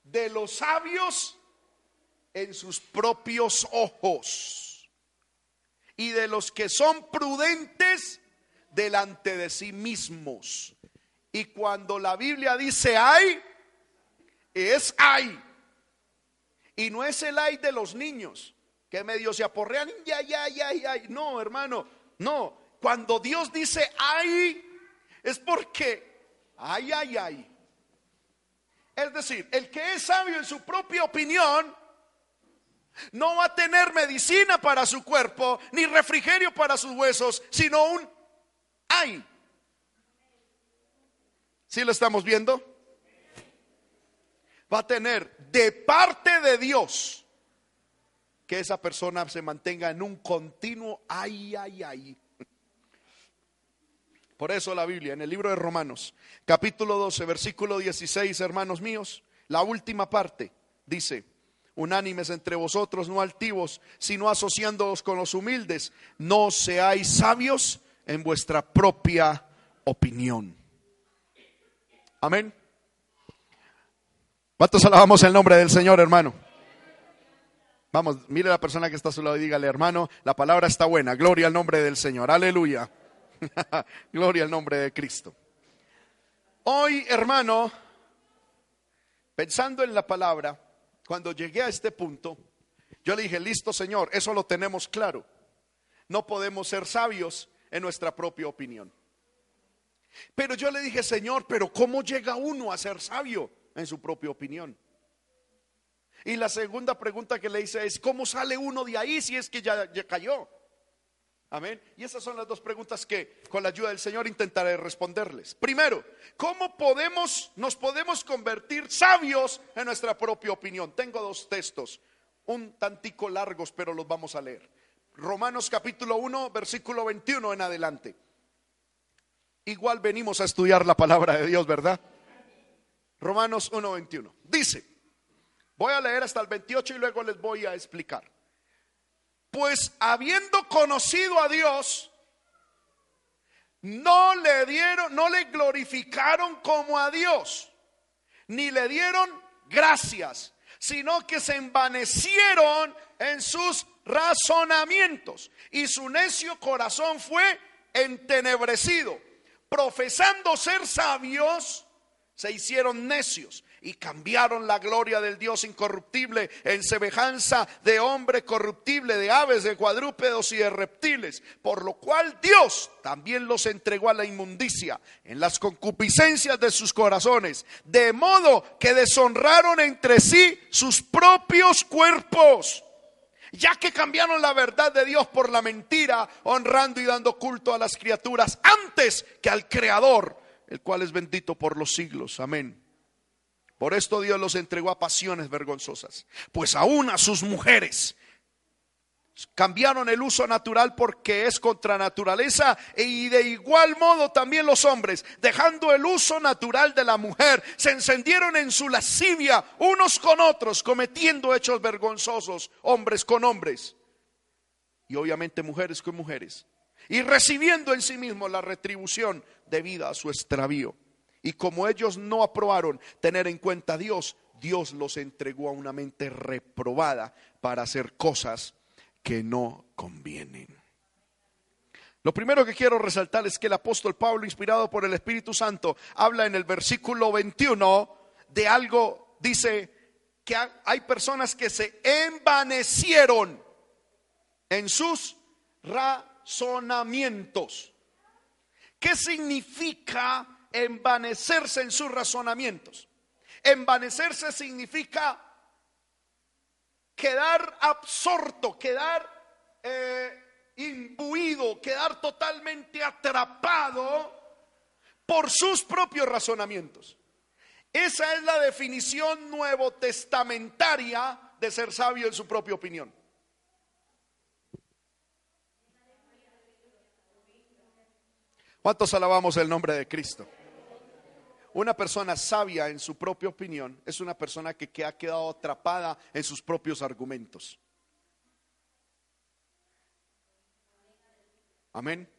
de los sabios en sus propios ojos y de los que son prudentes delante de sí mismos. Y cuando la Biblia dice hay, es hay. Y no es el hay de los niños que medio se aporrean, ya, ya, ya, ya. No, hermano, no. Cuando Dios dice ay, es porque ay, ay, ay. Es decir, el que es sabio en su propia opinión no va a tener medicina para su cuerpo ni refrigerio para sus huesos, sino un ay. ¿Sí lo estamos viendo? Va a tener de parte de Dios que esa persona se mantenga en un continuo ay, ay, ay. Por eso la Biblia, en el libro de Romanos, capítulo 12, versículo 16, hermanos míos, la última parte dice, unánimes entre vosotros, no altivos, sino asociándoos con los humildes. No seáis sabios en vuestra propia opinión. Amén. ¿Cuántos alabamos el nombre del Señor, hermano? Vamos, mire a la persona que está a su lado y dígale, hermano, la palabra está buena. Gloria al nombre del Señor. Aleluya. Gloria al nombre de Cristo. Hoy, hermano, pensando en la palabra, cuando llegué a este punto, yo le dije, listo Señor, eso lo tenemos claro. No podemos ser sabios en nuestra propia opinión. Pero yo le dije, Señor, pero ¿cómo llega uno a ser sabio en su propia opinión? Y la segunda pregunta que le hice es, ¿cómo sale uno de ahí si es que ya, ya cayó? Amén. Y esas son las dos preguntas que con la ayuda del Señor intentaré responderles. Primero, ¿cómo podemos nos podemos convertir sabios en nuestra propia opinión? Tengo dos textos, un tantico largos, pero los vamos a leer. Romanos capítulo 1, versículo 21 en adelante. Igual venimos a estudiar la palabra de Dios, ¿verdad? Romanos 1, 21. Dice, voy a leer hasta el 28 y luego les voy a explicar. Pues habiendo conocido a Dios, no le dieron, no le glorificaron como a Dios, ni le dieron gracias, sino que se envanecieron en sus razonamientos y su necio corazón fue entenebrecido. Profesando ser sabios, se hicieron necios y cambiaron la gloria del Dios incorruptible en semejanza de hombre corruptible, de aves, de cuadrúpedos y de reptiles, por lo cual Dios también los entregó a la inmundicia en las concupiscencias de sus corazones, de modo que deshonraron entre sí sus propios cuerpos ya que cambiaron la verdad de Dios por la mentira, honrando y dando culto a las criaturas antes que al Creador, el cual es bendito por los siglos. Amén. Por esto Dios los entregó a pasiones vergonzosas, pues aún a sus mujeres cambiaron el uso natural porque es contra naturaleza y de igual modo también los hombres, dejando el uso natural de la mujer, se encendieron en su lascivia unos con otros, cometiendo hechos vergonzosos, hombres con hombres y obviamente mujeres con mujeres, y recibiendo en sí mismos la retribución debida a su extravío. Y como ellos no aprobaron tener en cuenta a Dios, Dios los entregó a una mente reprobada para hacer cosas que no convienen. Lo primero que quiero resaltar es que el apóstol Pablo, inspirado por el Espíritu Santo, habla en el versículo 21 de algo, dice que hay personas que se envanecieron en sus razonamientos. ¿Qué significa envanecerse en sus razonamientos? Envanecerse significa quedar absorto, quedar eh, imbuido, quedar totalmente atrapado por sus propios razonamientos. Esa es la definición nuevo testamentaria de ser sabio en su propia opinión. ¿Cuántos alabamos el nombre de Cristo? Una persona sabia en su propia opinión es una persona que, ha quedado atrapada en sus propios argumentos. Amén.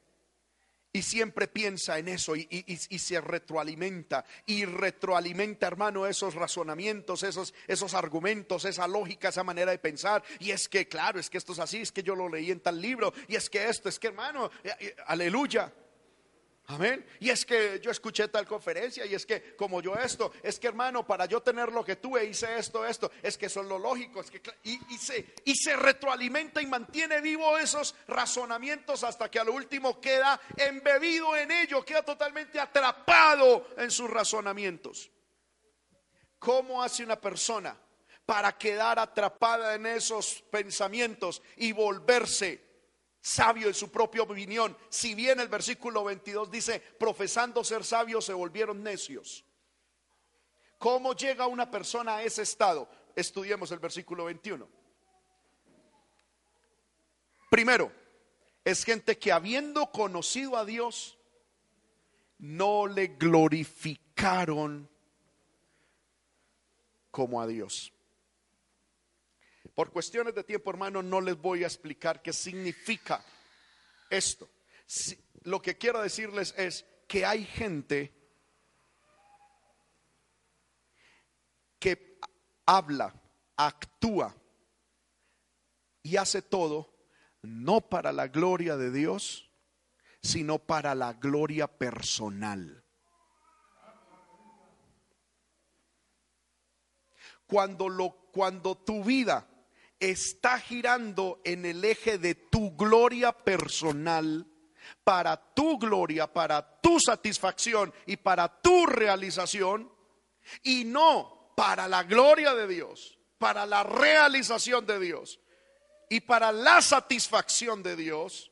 Y siempre piensa en eso y, se retroalimenta. Y retroalimenta, hermano, esos razonamientos, esos, esos argumentos, esa lógica, esa manera de pensar. Y es que, claro, es que esto es así, es que yo lo leí en tal libro. Y es que esto, es que, hermano, eh, eh, aleluya. Amén. Y es que yo escuché tal conferencia y es que como yo esto, es que hermano, para yo tener lo que tuve, hice esto, esto, es que son lo lógico, es que y, se retroalimenta y mantiene vivo esos razonamientos hasta que a lo último queda embebido en ello, queda totalmente atrapado en sus razonamientos. ¿Cómo hace una persona para quedar atrapada en esos pensamientos y volverse sabio en su propia opinión. Si bien el versículo 22 dice, profesando ser sabios se volvieron necios. ¿Cómo llega una persona a ese estado? Estudiemos el versículo 21. Primero, es gente que habiendo conocido a Dios, no le glorificaron como a Dios. Por cuestiones de tiempo, hermano, no les voy a explicar qué significa esto. lo que quiero decirles es que hay gente que habla, actúa y hace todo no para la gloria de Dios, sino para la gloria personal. Cuando, lo, cuando tu vida está girando en el eje de tu gloria personal, para tu gloria, para tu satisfacción y para tu realización, y no para la gloria de Dios, para la realización de Dios y para la satisfacción de Dios,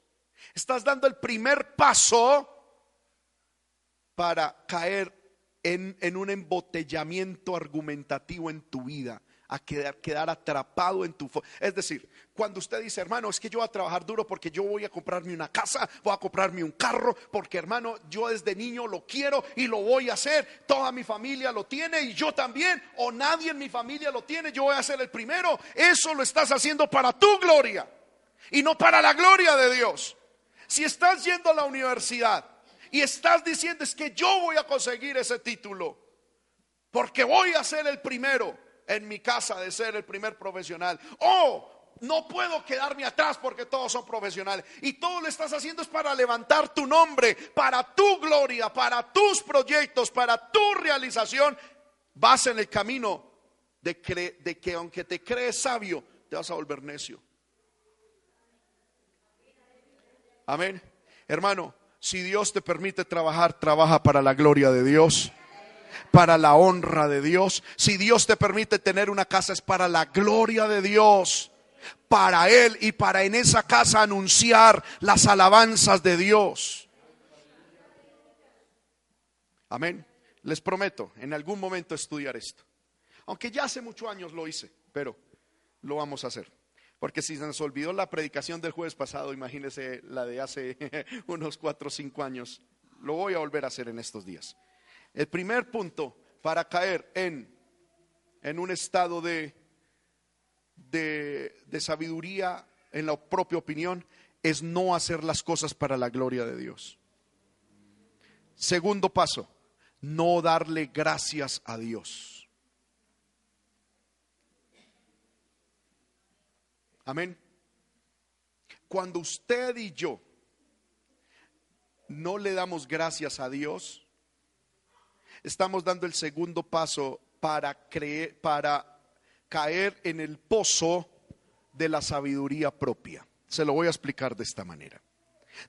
estás dando el primer paso para caer en, un embotellamiento argumentativo en tu vida a quedar, quedar atrapado en tu... Es decir, cuando usted dice, hermano, es que yo voy a trabajar duro porque yo voy a comprarme una casa, voy a comprarme un carro, porque hermano, yo desde niño lo quiero y lo voy a hacer, toda mi familia lo tiene y yo también, o nadie en mi familia lo tiene, yo voy a ser el primero. Eso lo estás haciendo para tu gloria y no para la gloria de Dios. Si estás yendo a la universidad y estás diciendo es que yo voy a conseguir ese título, porque voy a ser el primero, en mi casa de ser el primer profesional. O no puedo quedarme atrás porque todos son profesionales. Y todo lo estás haciendo es para levantar tu nombre, para tu gloria, para tus proyectos, para tu realización. Vas en el camino de, de que aunque te crees sabio, te vas a volver necio. Amén. Hermano, si Dios te permite trabajar, trabaja para la gloria de Dios para la honra de Dios. Si Dios te permite tener una casa es para la gloria de Dios, para Él y para en esa casa anunciar las alabanzas de Dios. Amén. Les prometo en algún momento estudiar esto. Aunque ya hace muchos años lo hice, pero lo vamos a hacer. Porque si se nos olvidó la predicación del jueves pasado, imagínense la de hace unos cuatro o cinco años. Lo voy a volver a hacer en estos días. El primer punto para caer en, en un estado de, de, de sabiduría en la propia opinión es no hacer las cosas para la gloria de Dios. Segundo paso, no darle gracias a Dios. Amén. Cuando usted y yo no le damos gracias a Dios, estamos dando el segundo paso para creer, para caer en el pozo de la sabiduría propia. Se lo voy a explicar de esta manera.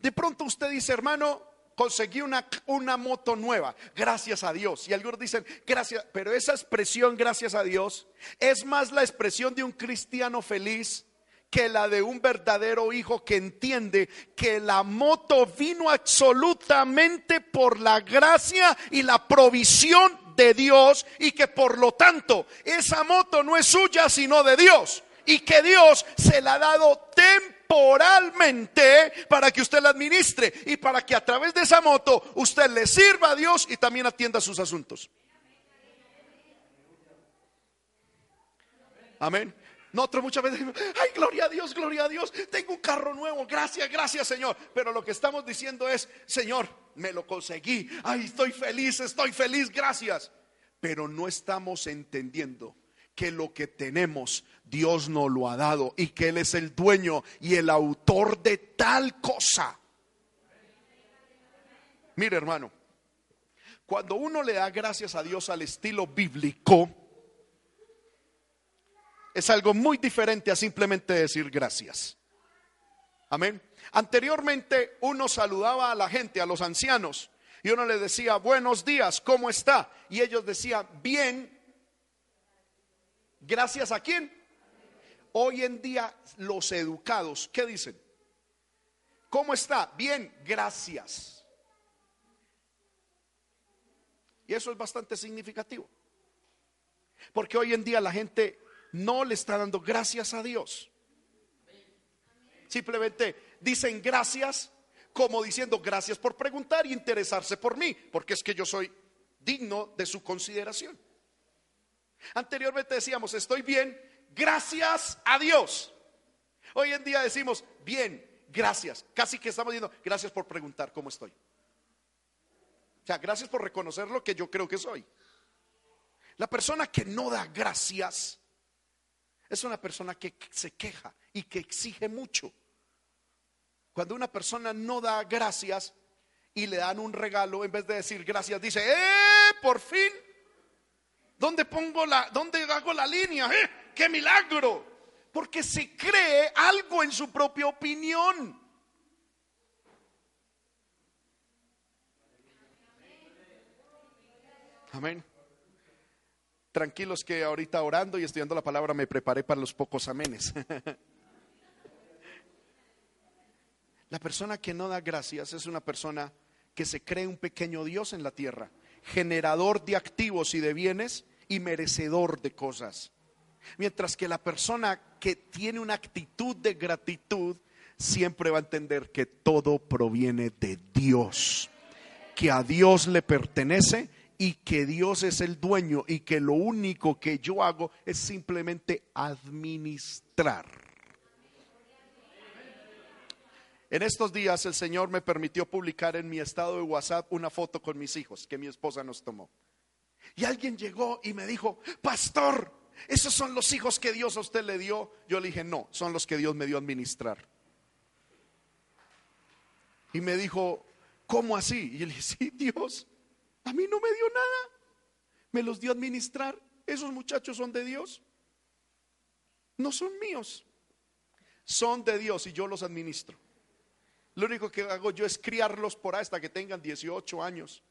De pronto usted dice, hermano, conseguí una, una moto nueva, gracias a Dios. Y algunos dicen, gracias, pero esa expresión, gracias a Dios, es más la expresión de un cristiano feliz que la de un verdadero hijo que entiende que la moto vino absolutamente por la gracia y la provisión de Dios y que por lo tanto esa moto no es suya sino de Dios y que Dios se la ha dado temporalmente para que usted la administre y para que a través de esa moto usted le sirva a Dios y también atienda sus asuntos. Amén. Nosotros muchas veces decimos, ay, gloria a Dios, gloria a Dios, tengo un carro nuevo, gracias, gracias Señor. Pero lo que estamos diciendo es, Señor, me lo conseguí, ay, estoy feliz, estoy feliz, gracias. Pero no estamos entendiendo que lo que tenemos Dios nos lo ha dado y que Él es el dueño y el autor de tal cosa. Mire hermano, cuando uno le da gracias a Dios al estilo bíblico, es algo muy diferente a simplemente decir gracias. Amén. Anteriormente uno saludaba a la gente, a los ancianos, y uno le decía, buenos días, ¿cómo está? Y ellos decían, bien. ¿Gracias a quién? Hoy en día los educados, ¿qué dicen? ¿Cómo está? Bien, gracias. Y eso es bastante significativo. Porque hoy en día la gente no le está dando gracias a Dios. Simplemente dicen gracias como diciendo gracias por preguntar y interesarse por mí, porque es que yo soy digno de su consideración. Anteriormente decíamos, estoy bien, gracias a Dios. Hoy en día decimos, bien, gracias. Casi que estamos diciendo, gracias por preguntar cómo estoy. O sea, gracias por reconocer lo que yo creo que soy. La persona que no da gracias es una persona que se queja y que exige mucho. Cuando una persona no da gracias y le dan un regalo, en vez de decir gracias, dice, ¡eh! Por fin. ¿Dónde pongo la, dónde hago la línea? ¡Eh! ¡Qué milagro! Porque se cree algo en su propia opinión. Amén. Tranquilos que ahorita orando y estudiando la palabra me preparé para los pocos amenes. La persona que no da gracias es una persona que se cree un pequeño Dios en la tierra, generador de activos y de bienes y merecedor de cosas. Mientras que la persona que tiene una actitud de gratitud siempre va a entender que todo proviene de Dios, que a Dios le pertenece y que Dios es el dueño y que lo único que yo hago es simplemente administrar. En estos días el Señor me permitió publicar en mi estado de WhatsApp una foto con mis hijos que mi esposa nos tomó. Y alguien llegó y me dijo, pastor, esos son los hijos que Dios a usted le dio. Yo le dije, no, son los que Dios me dio a administrar. Y me dijo, ¿cómo así? Y yo le dije, sí, Dios, a mí no me dio nada. Me los dio a administrar. Esos muchachos son de Dios. No son míos. Son de Dios y yo los administro. Lo único que hago yo es criarlos por hasta que tengan 18 años.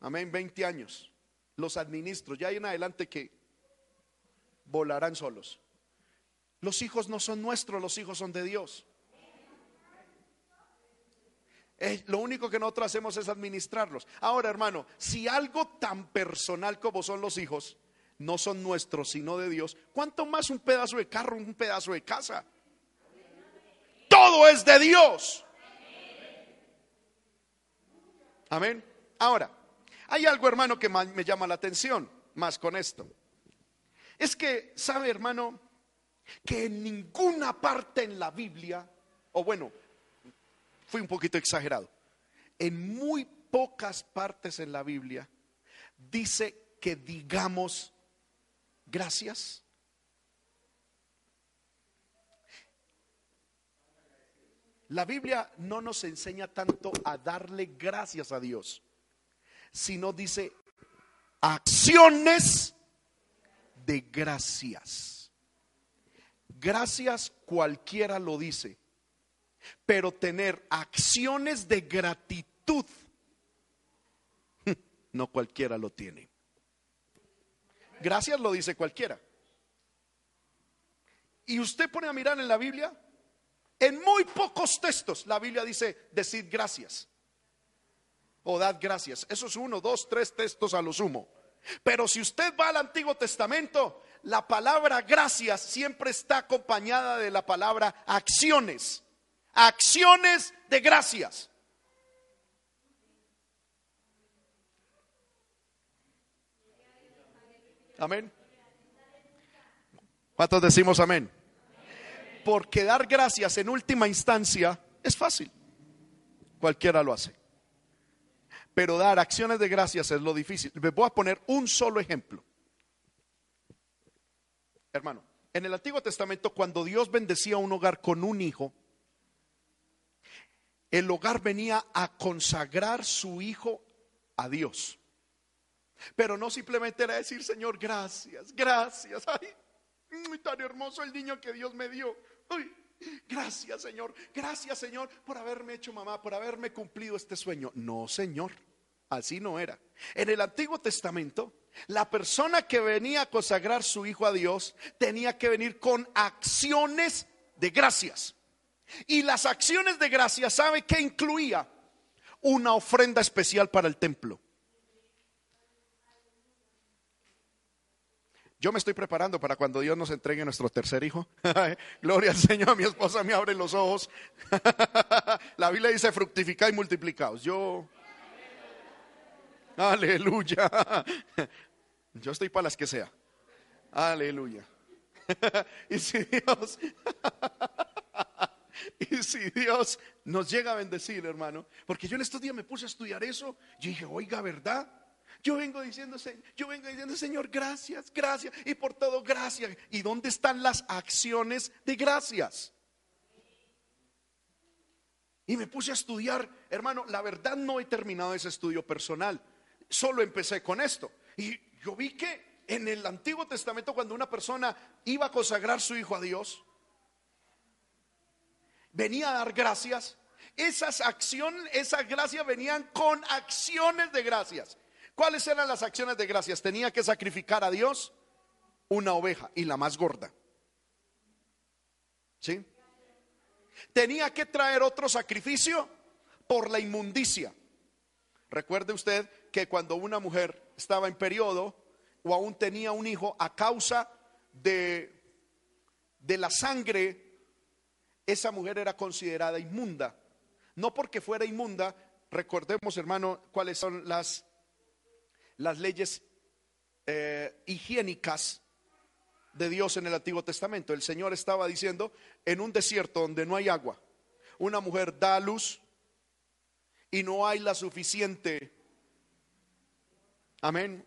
Amén, 20 años. Los administro. Ya hay en adelante que volarán solos. Los hijos no son nuestros, los hijos son de Dios lo único que nosotros hacemos es administrarlos. Ahora, hermano, si algo tan personal como son los hijos no son nuestros, sino de Dios, ¿cuánto más un pedazo de carro, un pedazo de casa? Todo es de Dios. Amén. Ahora, hay algo, hermano, que me llama la atención, más con esto. Es que, ¿sabe, hermano? Que en ninguna parte en la Biblia, o bueno, fui un poquito exagerado. En muy pocas partes en la Biblia dice que digamos gracias. La Biblia no nos enseña tanto a darle gracias a Dios, sino dice acciones de gracias. Gracias cualquiera lo dice pero tener acciones de gratitud, no cualquiera lo tiene. Gracias lo dice cualquiera. Y usted pone a mirar en la Biblia, en muy pocos textos la Biblia dice, decid gracias. O dad gracias. Eso es uno, dos, tres textos a lo sumo. Pero si usted va al Antiguo Testamento, la palabra gracias siempre está acompañada de la palabra acciones acciones de gracias. Amén. ¿Cuántos decimos amén? Porque dar gracias en última instancia es fácil. Cualquiera lo hace. Pero dar acciones de gracias es lo difícil. Me voy a poner un solo ejemplo. Hermano, en el Antiguo Testamento, cuando Dios bendecía un hogar con un hijo, el hogar venía a consagrar su hijo a Dios. Pero no simplemente era decir, Señor, gracias, gracias. Ay, tan hermoso el niño que Dios me dio. Ay, gracias, Señor. Gracias, Señor, por haberme hecho mamá, por haberme cumplido este sueño. No, Señor, así no era. En el Antiguo Testamento, la persona que venía a consagrar su hijo a Dios tenía que venir con acciones de gracias. Y las acciones de gracia, ¿sabe qué incluía? Una ofrenda especial para el templo. Yo me estoy preparando para cuando Dios nos entregue nuestro tercer hijo. Gloria al Señor, mi esposa me abre los ojos. La Biblia dice fructificad y multiplicaos. Yo, aleluya. Yo estoy para las que sea. Aleluya. y si Dios, y si Dios nos llega a bendecir, hermano, porque yo en estos días me puse a estudiar eso, yo dije, oiga, ¿verdad? Yo vengo diciendo, yo vengo diciendo, Señor, gracias, gracias, y por todo gracias. ¿Y dónde están las acciones de gracias? Y me puse a estudiar, hermano, la verdad no he terminado ese estudio personal, solo empecé con esto. Y yo vi que en el Antiguo Testamento cuando una persona iba a consagrar su hijo a Dios, venía a dar gracias, esas acciones, esas gracias venían con acciones de gracias. ¿Cuáles eran las acciones de gracias? Tenía que sacrificar a Dios una oveja y la más gorda. ¿Sí? Tenía que traer otro sacrificio por la inmundicia. Recuerde usted que cuando una mujer estaba en periodo o aún tenía un hijo a causa de, de la sangre, esa mujer era considerada inmunda. No porque fuera inmunda, recordemos hermano cuáles son las, las leyes eh, higiénicas de Dios en el Antiguo Testamento. El Señor estaba diciendo, en un desierto donde no hay agua, una mujer da a luz y no hay la suficiente, amén,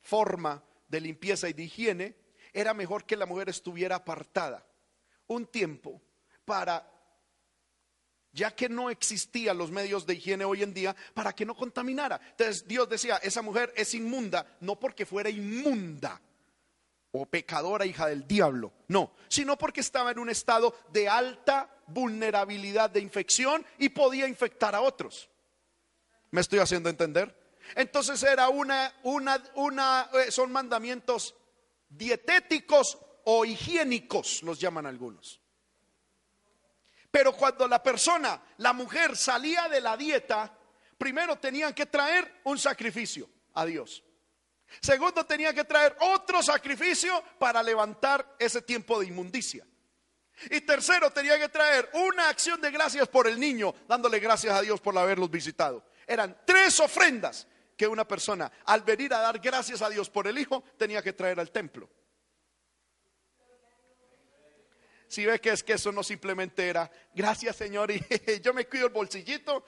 forma de limpieza y de higiene, era mejor que la mujer estuviera apartada un tiempo para, ya que no existían los medios de higiene hoy en día, para que no contaminara. Entonces Dios decía, esa mujer es inmunda, no porque fuera inmunda, o pecadora hija del diablo, no, sino porque estaba en un estado de alta vulnerabilidad de infección y podía infectar a otros. ¿Me estoy haciendo entender? Entonces era una, una, una, eh, son mandamientos dietéticos o higiénicos, los llaman algunos. Pero cuando la persona, la mujer salía de la dieta, primero tenían que traer un sacrificio a Dios. Segundo, tenía que traer otro sacrificio para levantar ese tiempo de inmundicia. Y tercero, tenía que traer una acción de gracias por el niño, dándole gracias a Dios por haberlos visitado. Eran tres ofrendas que una persona, al venir a dar gracias a Dios por el hijo, tenía que traer al templo. Si ve que es que eso no simplemente era, gracias Señor, y yo me cuido el bolsillito,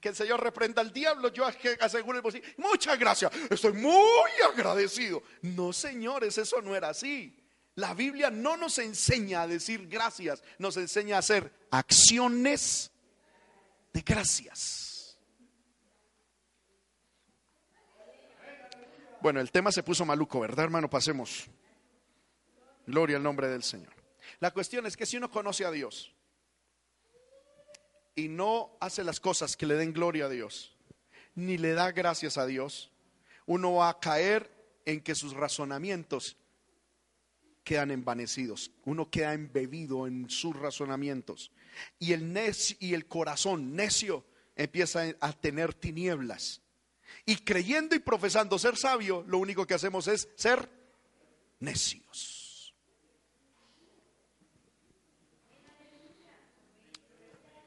que el Señor reprenda al diablo, yo aseguro el bolsillo. Muchas gracias, estoy muy agradecido. No, señores, eso no era así. La Biblia no nos enseña a decir gracias, nos enseña a hacer acciones de gracias. Bueno, el tema se puso maluco, ¿verdad, hermano? Pasemos. Gloria al nombre del Señor. La cuestión es que si uno conoce a Dios, y no hace las cosas que le den gloria a Dios, ni le da gracias a Dios, uno va a caer en que sus razonamientos quedan envanecidos, uno queda embebido en sus razonamientos y el, y el corazón necio empieza a tener tinieblas. Y creyendo y profesando ser sabio, lo único que hacemos es ser necios.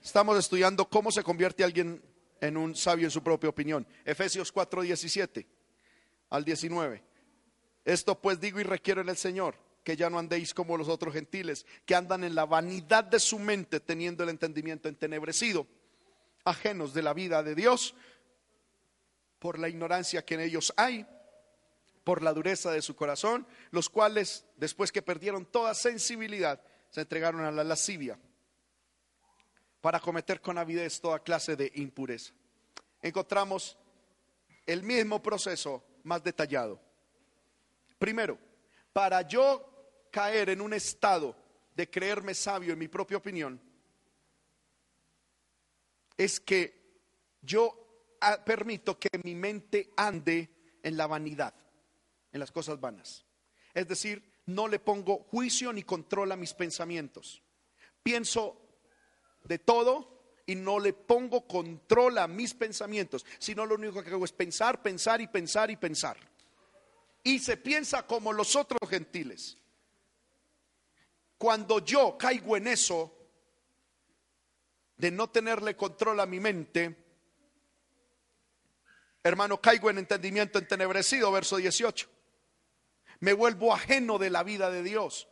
Estamos estudiando cómo se convierte alguien en un sabio en su propia opinión. Efesios 4, 17 al 19. Esto pues digo y requiero en el Señor, que ya no andéis como los otros gentiles, que andan en la vanidad de su mente, teniendo el entendimiento entenebrecido, ajenos de la vida de Dios, por la ignorancia que en ellos hay, por la dureza de su corazón, los cuales, después que perdieron toda sensibilidad, se entregaron a la lascivia para cometer con avidez toda clase de impureza. Encontramos el mismo proceso más detallado. Primero, para yo caer en un estado de creerme sabio en mi propia opinión, es que yo permito que mi mente ande en la vanidad, en las cosas vanas. Es decir, no le pongo juicio ni control a mis pensamientos. Pienso de todo y no le pongo control a mis pensamientos, sino lo único que hago es pensar, pensar y pensar y pensar. Y se piensa como los otros gentiles. Cuando yo caigo en eso de no tenerle control a mi mente, hermano, caigo en entendimiento entenebrecido, verso 18. me vuelvo ajeno de la vida de Dios.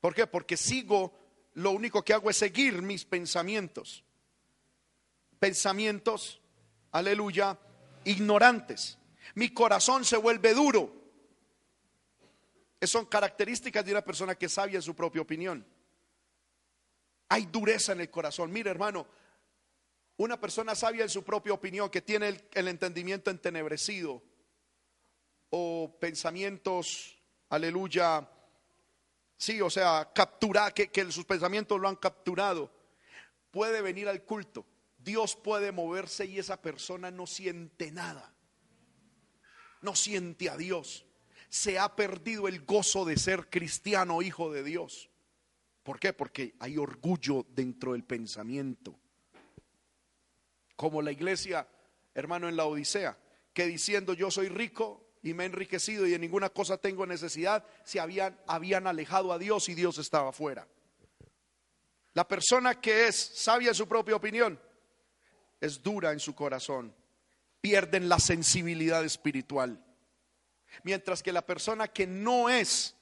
¿Por qué? Porque sigo, lo único que hago es seguir mis pensamientos. Pensamientos, aleluya, ignorantes. Mi corazón se vuelve duro. Son características de una persona que es sabia en su propia opinión. Hay dureza en el corazón. Mire, hermano, una persona sabia en su propia opinión, que tiene el, entendimiento entenebrecido, o pensamientos, aleluya, sí, o sea, capturar, que, que sus pensamientos lo han capturado, puede venir al culto. Dios puede moverse y esa persona no siente nada. No siente a Dios. Se ha perdido el gozo de ser cristiano, hijo de Dios. ¿Por qué? Porque hay orgullo dentro del pensamiento como la iglesia, hermano, en la Odisea, que diciendo yo soy rico y me he enriquecido y de ninguna cosa tengo necesidad, se habían, habían alejado a Dios y Dios estaba fuera. La persona que es sabia en su propia opinión es dura en su corazón, pierden la sensibilidad espiritual. Mientras que la persona que no es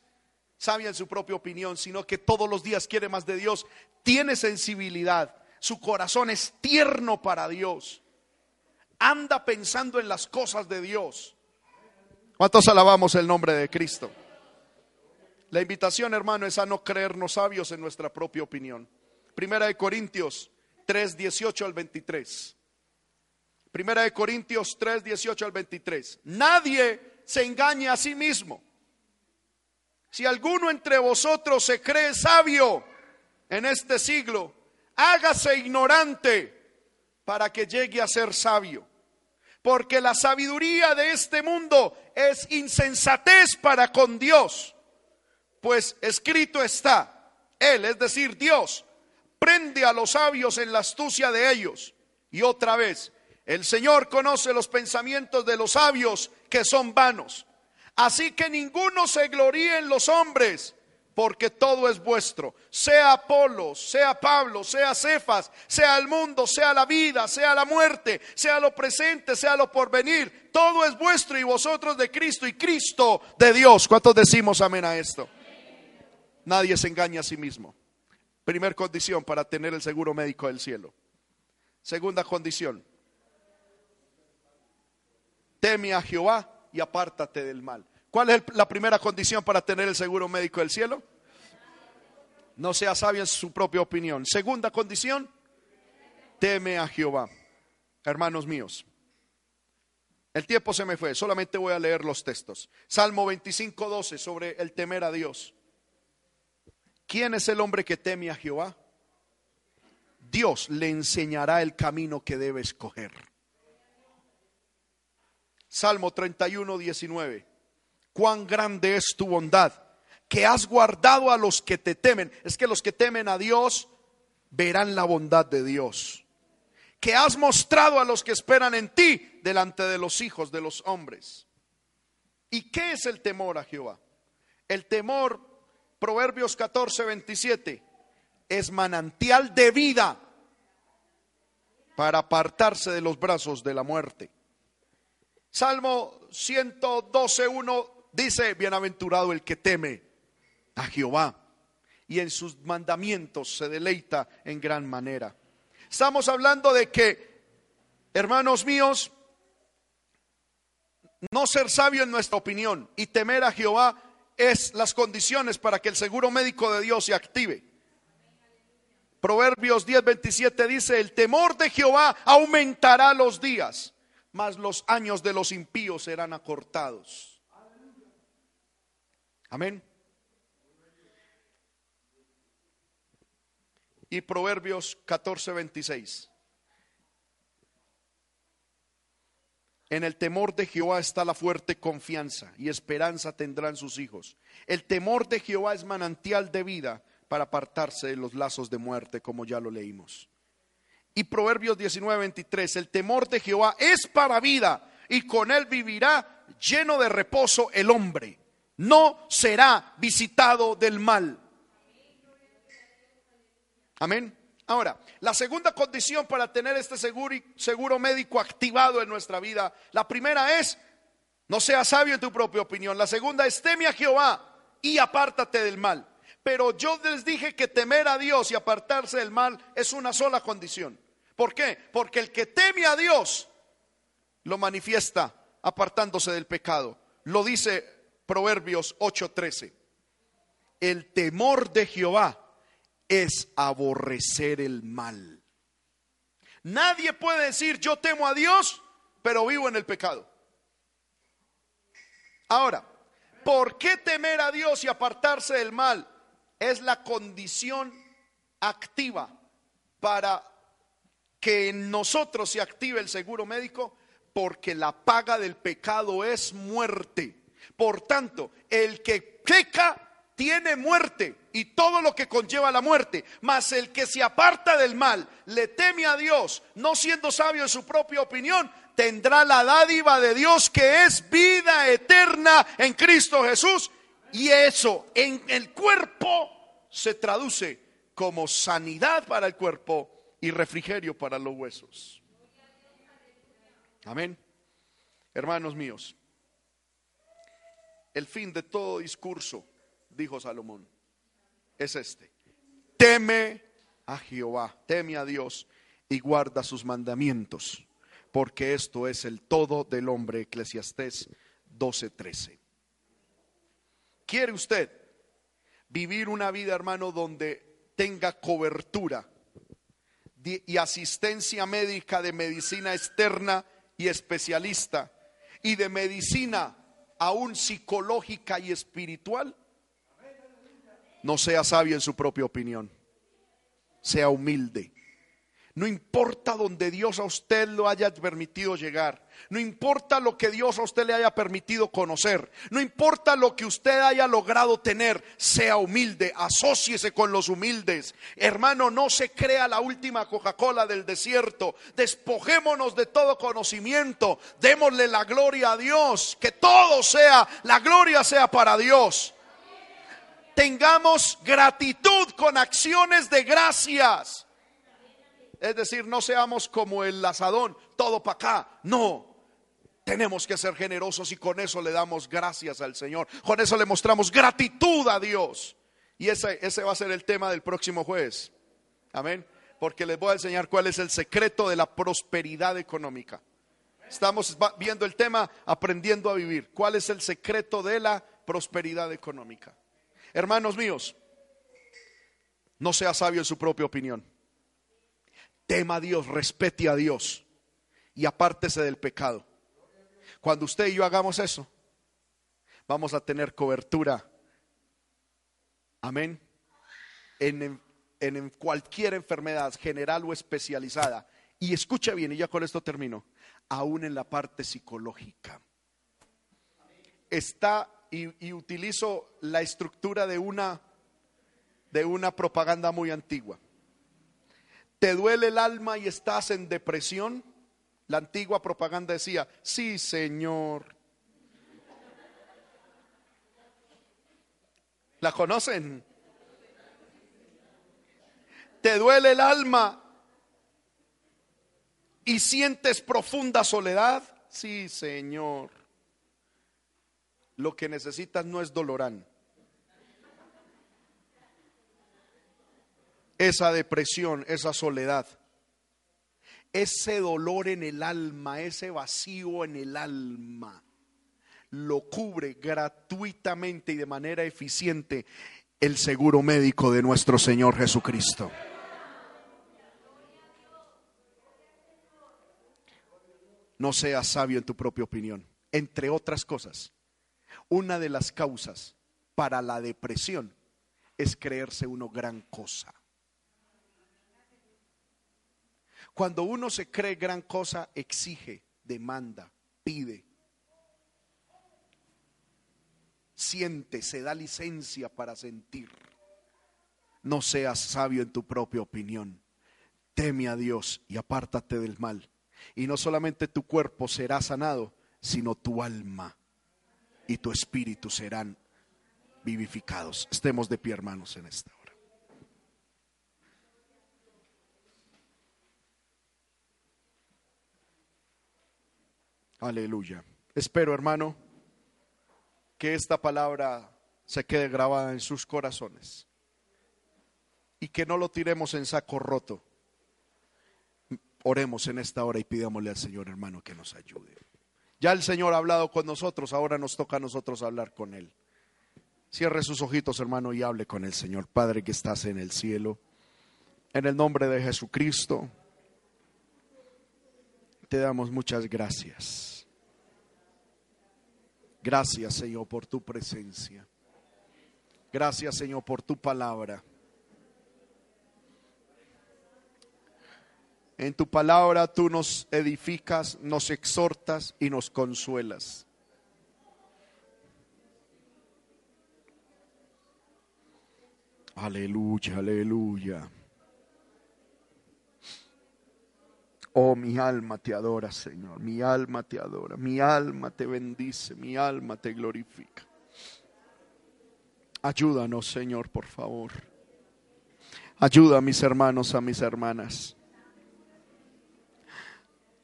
sabia en su propia opinión, sino que todos los días quiere más de Dios, tiene sensibilidad, su corazón es tierno para Dios. Anda pensando en las cosas de Dios. ¿Cuántos alabamos el nombre de Cristo? La invitación, hermano, es a no creernos sabios en nuestra propia opinión. Primera de Corintios 3, 18 al 23. Primera de Corintios 3, 18 al 23. Nadie se engaña a sí mismo. Si alguno entre vosotros se cree sabio en este siglo, hágase ignorante para que llegue a ser sabio. Porque la sabiduría de este mundo es insensatez para con Dios. Pues escrito está, Él, es decir, Dios, prende a los sabios en la astucia de ellos. Y otra vez, el Señor conoce los pensamientos de los sabios que son vanos. Así que ninguno se gloríe en los hombres porque todo es vuestro. Sea Apolo, sea Pablo, sea Cefas, sea el mundo, sea la vida, sea la muerte, sea lo presente, sea lo porvenir. Todo es vuestro y vosotros de Cristo y Cristo de Dios. ¿Cuántos decimos amén a esto? Nadie se engaña a sí mismo. Primer condición para tener el seguro médico del cielo. Segunda condición. Teme a Jehová y apártate del mal. ¿Cuál es la primera condición para tener el seguro médico del cielo? No sea sabio en su propia opinión. Segunda condición, teme a Jehová. Hermanos míos, el tiempo se me fue, solamente voy a leer los textos. Salmo 25, 12 sobre el temer a Dios. ¿Quién es el hombre que teme a Jehová? Dios le enseñará el camino que debe escoger. Salmo 31, 19 cuán grande es tu bondad, que has guardado a los que te temen. Es que los que temen a Dios verán la bondad de Dios. Que has mostrado a los que esperan en ti delante de los hijos de los hombres. ¿Y qué es el temor a Jehová? El temor, Proverbios 14, 27, es manantial de vida para apartarse de los brazos de la muerte. Salmo 112, 1 Dice, bienaventurado el que teme a Jehová y en sus mandamientos se deleita en gran manera. Estamos hablando de que, hermanos míos, no ser sabio en nuestra opinión y temer a Jehová es las condiciones para que el seguro médico de Dios se active. Proverbios 10:27 dice, el temor de Jehová aumentará los días, mas los años de los impíos serán acortados. Amén. Y Proverbios 14, 26. En el temor de Jehová está la fuerte confianza y esperanza tendrán sus hijos. El temor de Jehová es manantial de vida para apartarse de los lazos de muerte, como ya lo leímos. Y Proverbios 19, 23, el temor de Jehová es para vida y con él vivirá lleno de reposo el hombre no será visitado del mal. Amén. Ahora, la segunda condición para tener este seguro, seguro médico activado en nuestra vida, la primera es No seas sabio en tu propia opinión. La segunda es teme a Jehová y apártate del mal. Pero yo les dije que temer a Dios y apartarse del mal es una sola condición. ¿Por qué? Porque el que teme a Dios lo manifiesta apartándose del pecado. Lo dice Proverbios 8:13. El temor de Jehová es aborrecer el mal. Nadie puede decir yo temo a Dios, pero vivo en el pecado. Ahora, ¿por qué temer a Dios y apartarse del mal? Es la condición activa para que en nosotros se active el seguro médico, porque la paga del pecado es muerte. Por tanto, el que peca tiene muerte y todo lo que conlleva la muerte. Mas el que se aparta del mal, le teme a Dios, no siendo sabio en su propia opinión, tendrá la dádiva de Dios que es vida eterna en Cristo Jesús. Y eso en el cuerpo se traduce como sanidad para el cuerpo y refrigerio para los huesos. Amén. Hermanos míos, el fin de todo discurso dijo Salomón, es este. Teme a Jehová, teme a Dios y guarda sus mandamientos, porque esto es el todo del hombre. Eclesiastés 12:13. ¿Quiere usted vivir una vida, hermano, donde tenga cobertura y asistencia médica de medicina externa y especialista y de medicina aún psicológica y espiritual? No sea sabio en su propia opinión. Sea humilde. No importa donde Dios a usted lo haya permitido llegar. No importa lo que Dios a usted le haya permitido conocer. No importa lo que usted haya logrado tener. Sea humilde. Asociese con los humildes. Hermano, no se crea la última Coca-Cola del desierto. Despojémonos de todo conocimiento. Démosle la gloria a Dios. Que todo sea, la gloria sea para Dios tengamos gratitud con acciones de gracias. Es decir, no seamos como el lazadón, todo para acá. No, tenemos que ser generosos y con eso le damos gracias al Señor. Con eso le mostramos gratitud a Dios. Y ese, ese va a ser el tema del próximo jueves. Amén. Porque les voy a enseñar cuál es el secreto de la prosperidad económica. Estamos viendo el tema aprendiendo a vivir. ¿Cuál es el secreto de la prosperidad económica? Hermanos míos, no sea sabio en su propia opinión. Tema a Dios, respete a Dios y apártese del pecado. Cuando usted y yo hagamos eso, vamos a tener cobertura. Amén. En, en, cualquier enfermedad general o especializada. Y escuche bien, y ya con esto termino. Aún en la parte psicológica. Está y, utilizo la estructura de una, de una propaganda muy antigua. ¿Te duele el alma y estás en depresión? La antigua propaganda decía, sí, Señor. ¿La conocen? ¿Te duele el alma y sientes profunda soledad? Sí, Señor lo que necesitas no es dolorán. Esa depresión, esa soledad, ese dolor en el alma, ese vacío en el alma, lo cubre gratuitamente y de manera eficiente el seguro médico de nuestro Señor Jesucristo. No seas sabio en tu propia opinión, entre otras cosas. Una de las causas para la depresión es creerse uno gran cosa. Cuando uno se cree gran cosa, exige, demanda, pide, siente, se da licencia para sentir. No seas sabio en tu propia opinión. Teme a Dios y apártate del mal. Y no solamente tu cuerpo será sanado, sino tu alma y tu espíritu serán vivificados. Estemos de pie, hermanos, en esta hora. Aleluya. Espero, hermano, que esta palabra se quede grabada en sus corazones y que no lo tiremos en saco roto. Oremos en esta hora y pidámosle al Señor, hermano, que nos ayude. Ya el Señor ha hablado con nosotros, ahora nos toca a nosotros hablar con Él. Cierre sus ojitos, hermano, y hable con el Señor. Padre que estás en el cielo, en el nombre de Jesucristo, te damos muchas gracias. Gracias, Señor, por tu presencia. Gracias, Señor, por tu palabra. En tu palabra tú nos edificas, nos exhortas y nos consuelas. Aleluya, aleluya. Oh, mi alma te adora, Señor. Mi alma te adora. Mi alma te bendice. Mi alma te glorifica. Ayúdanos, Señor, por favor. Ayuda a mis hermanos, a mis hermanas.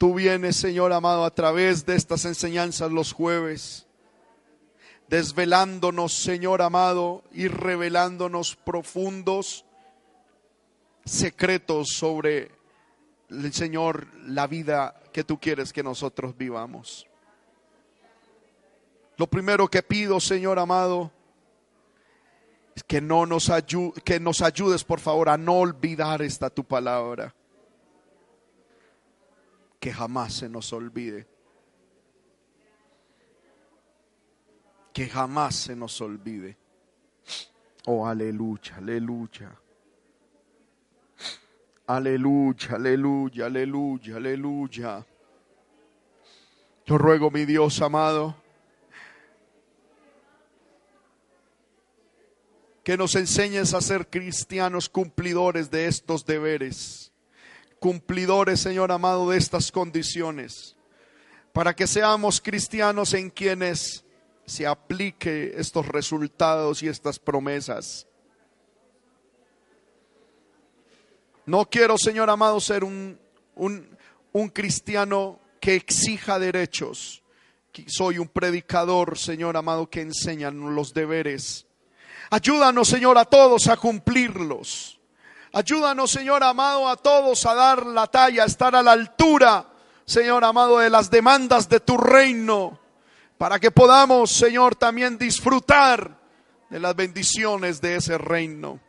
Tú vienes, Señor amado, a través de estas enseñanzas los jueves, desvelándonos, Señor amado, y revelándonos profundos secretos sobre el Señor, la vida que tú quieres que nosotros vivamos. Lo primero que pido, Señor amado, es que, no nos, que nos ayudes, por favor, a no olvidar esta tu palabra que jamás se nos olvide. Que jamás se nos olvide. Oh, aleluya, aleluya. Aleluya, aleluya, aleluya, aleluya. Yo ruego, mi Dios amado, que nos enseñes a ser cristianos cumplidores de estos deberes cumplidores, Señor amado, de estas condiciones, para que seamos cristianos en quienes se aplique estos resultados y estas promesas. No quiero, Señor amado, ser un, un, un cristiano que exija derechos. Soy un predicador, Señor amado, que enseña los deberes. Ayúdanos, Señor, a todos a cumplirlos. Ayúdanos, Señor amado, a todos a dar la talla, a estar a la altura, Señor amado, de las demandas de tu reino, para que podamos, Señor, también disfrutar de las bendiciones de ese reino.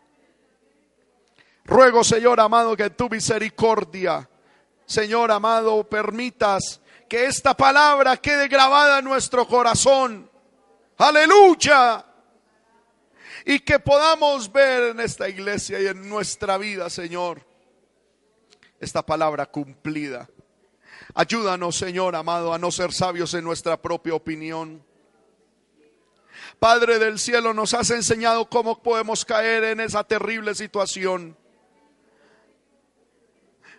Ruego, Señor amado, que tu misericordia, Señor amado, permitas que esta palabra quede grabada en nuestro corazón. Aleluya y que podamos ver en esta iglesia y en nuestra vida, Señor, esta palabra cumplida. Ayúdanos, Señor amado, a no ser sabios en nuestra propia opinión. Padre del cielo, nos has enseñado cómo podemos caer en esa terrible situación.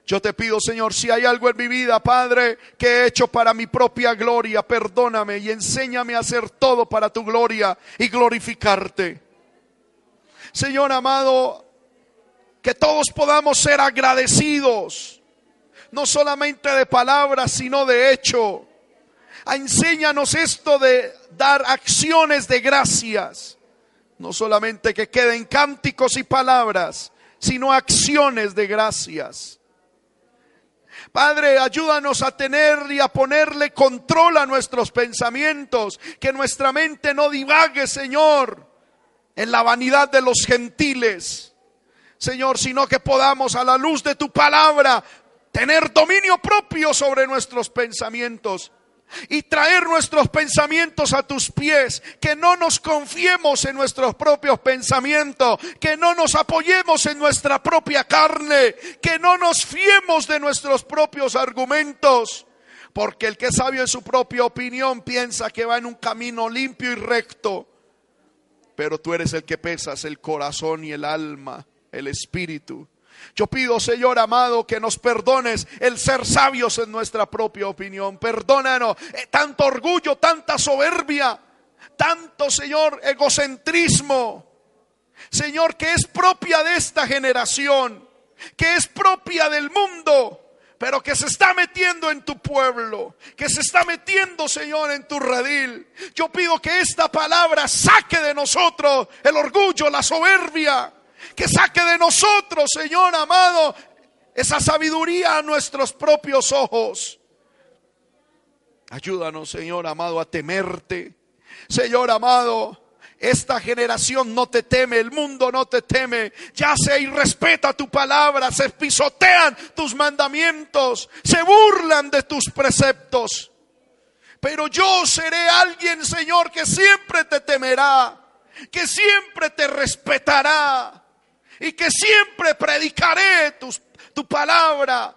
Yo te pido, Señor, si hay algo en mi vida, Padre, que he hecho para mi propia gloria, perdóname y enséñame a hacer todo para tu gloria y glorificarte. Señor amado, que todos podamos ser agradecidos, no solamente de palabras, sino de hecho. Enséñanos esto de dar acciones de gracias, no solamente que queden cánticos y palabras, sino acciones de gracias. Padre, ayúdanos a tener y a ponerle control a nuestros pensamientos, que nuestra mente no divague, Señor, en la vanidad de los gentiles, Señor, sino que podamos a la luz de tu palabra tener dominio propio sobre nuestros pensamientos y traer nuestros pensamientos a tus pies, que no nos confiemos en nuestros propios pensamientos, que no nos apoyemos en nuestra propia carne, que no nos fiemos de nuestros propios argumentos, porque el que es sabio en su propia opinión piensa que va en un camino limpio y recto, pero tú eres el que pesas el corazón y el alma, el espíritu. Yo pido, Señor amado, que nos perdones el ser sabios en nuestra propia opinión. Perdónanos eh, tanto orgullo, tanta soberbia, tanto, Señor, egocentrismo. Señor, que es propia de esta generación, que es propia del mundo. Pero que se está metiendo en tu pueblo, que se está metiendo, Señor, en tu redil. Yo pido que esta palabra saque de nosotros el orgullo, la soberbia, que saque de nosotros, Señor amado, esa sabiduría a nuestros propios ojos. Ayúdanos, Señor amado, a temerte. Señor amado, esta generación no te teme, el mundo no te teme. Ya se y respeta tu palabra, se pisotean tus mandamientos, se burlan de tus preceptos. Pero yo seré alguien, Señor, que siempre te temerá, que siempre te respetará y que siempre predicaré tu palabra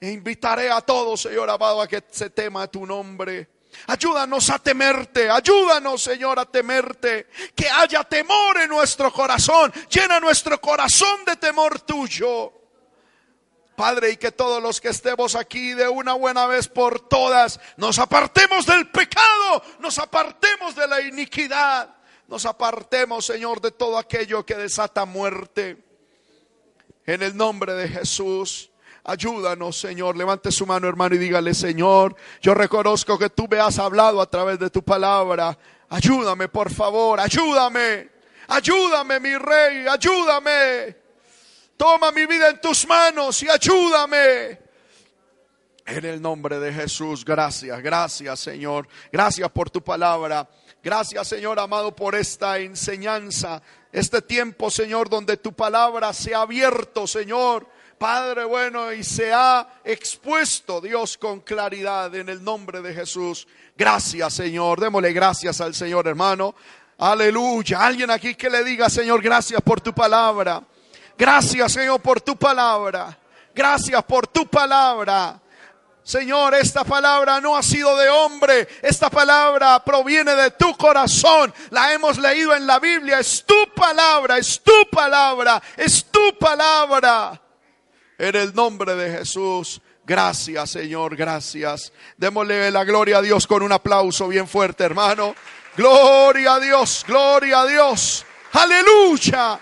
e invitaré a todos, Señor amado, a que se tema tu nombre. Ayúdanos a temerte, ayúdanos Señor a temerte, que haya temor en nuestro corazón, llena nuestro corazón de temor tuyo. Padre, y que todos los que estemos aquí de una buena vez por todas, nos apartemos del pecado, nos apartemos de la iniquidad, nos apartemos, Señor, de todo aquello que desata muerte. En el nombre de Jesús. Ayúdanos, Señor. Levante su mano, hermano, y dígale, Señor, yo reconozco que tú me has hablado a través de tu palabra. Ayúdame, por favor, ayúdame. Ayúdame, mi rey, ayúdame. Toma mi vida en tus manos y ayúdame. En el nombre de Jesús, gracias, gracias, Señor. Gracias por tu palabra. Gracias, Señor amado, por esta enseñanza. Este tiempo, Señor, donde tu palabra se ha abierto, Señor Padre bueno, y se ha expuesto Dios con claridad en el nombre de Jesús. Gracias, Señor. Démosle gracias al Señor, hermano. Aleluya. Alguien aquí que le diga, Señor, gracias por tu palabra. Gracias, Señor, por tu palabra. Gracias por tu palabra. Señor, esta palabra no ha sido de hombre, esta palabra proviene de tu corazón, la hemos leído en la Biblia, es tu palabra, es tu palabra, es tu palabra. En el nombre de Jesús. Gracias, Señor, gracias. Démosle la gloria a Dios con un aplauso bien fuerte, hermano. Gloria a Dios, gloria a Dios. Aleluya.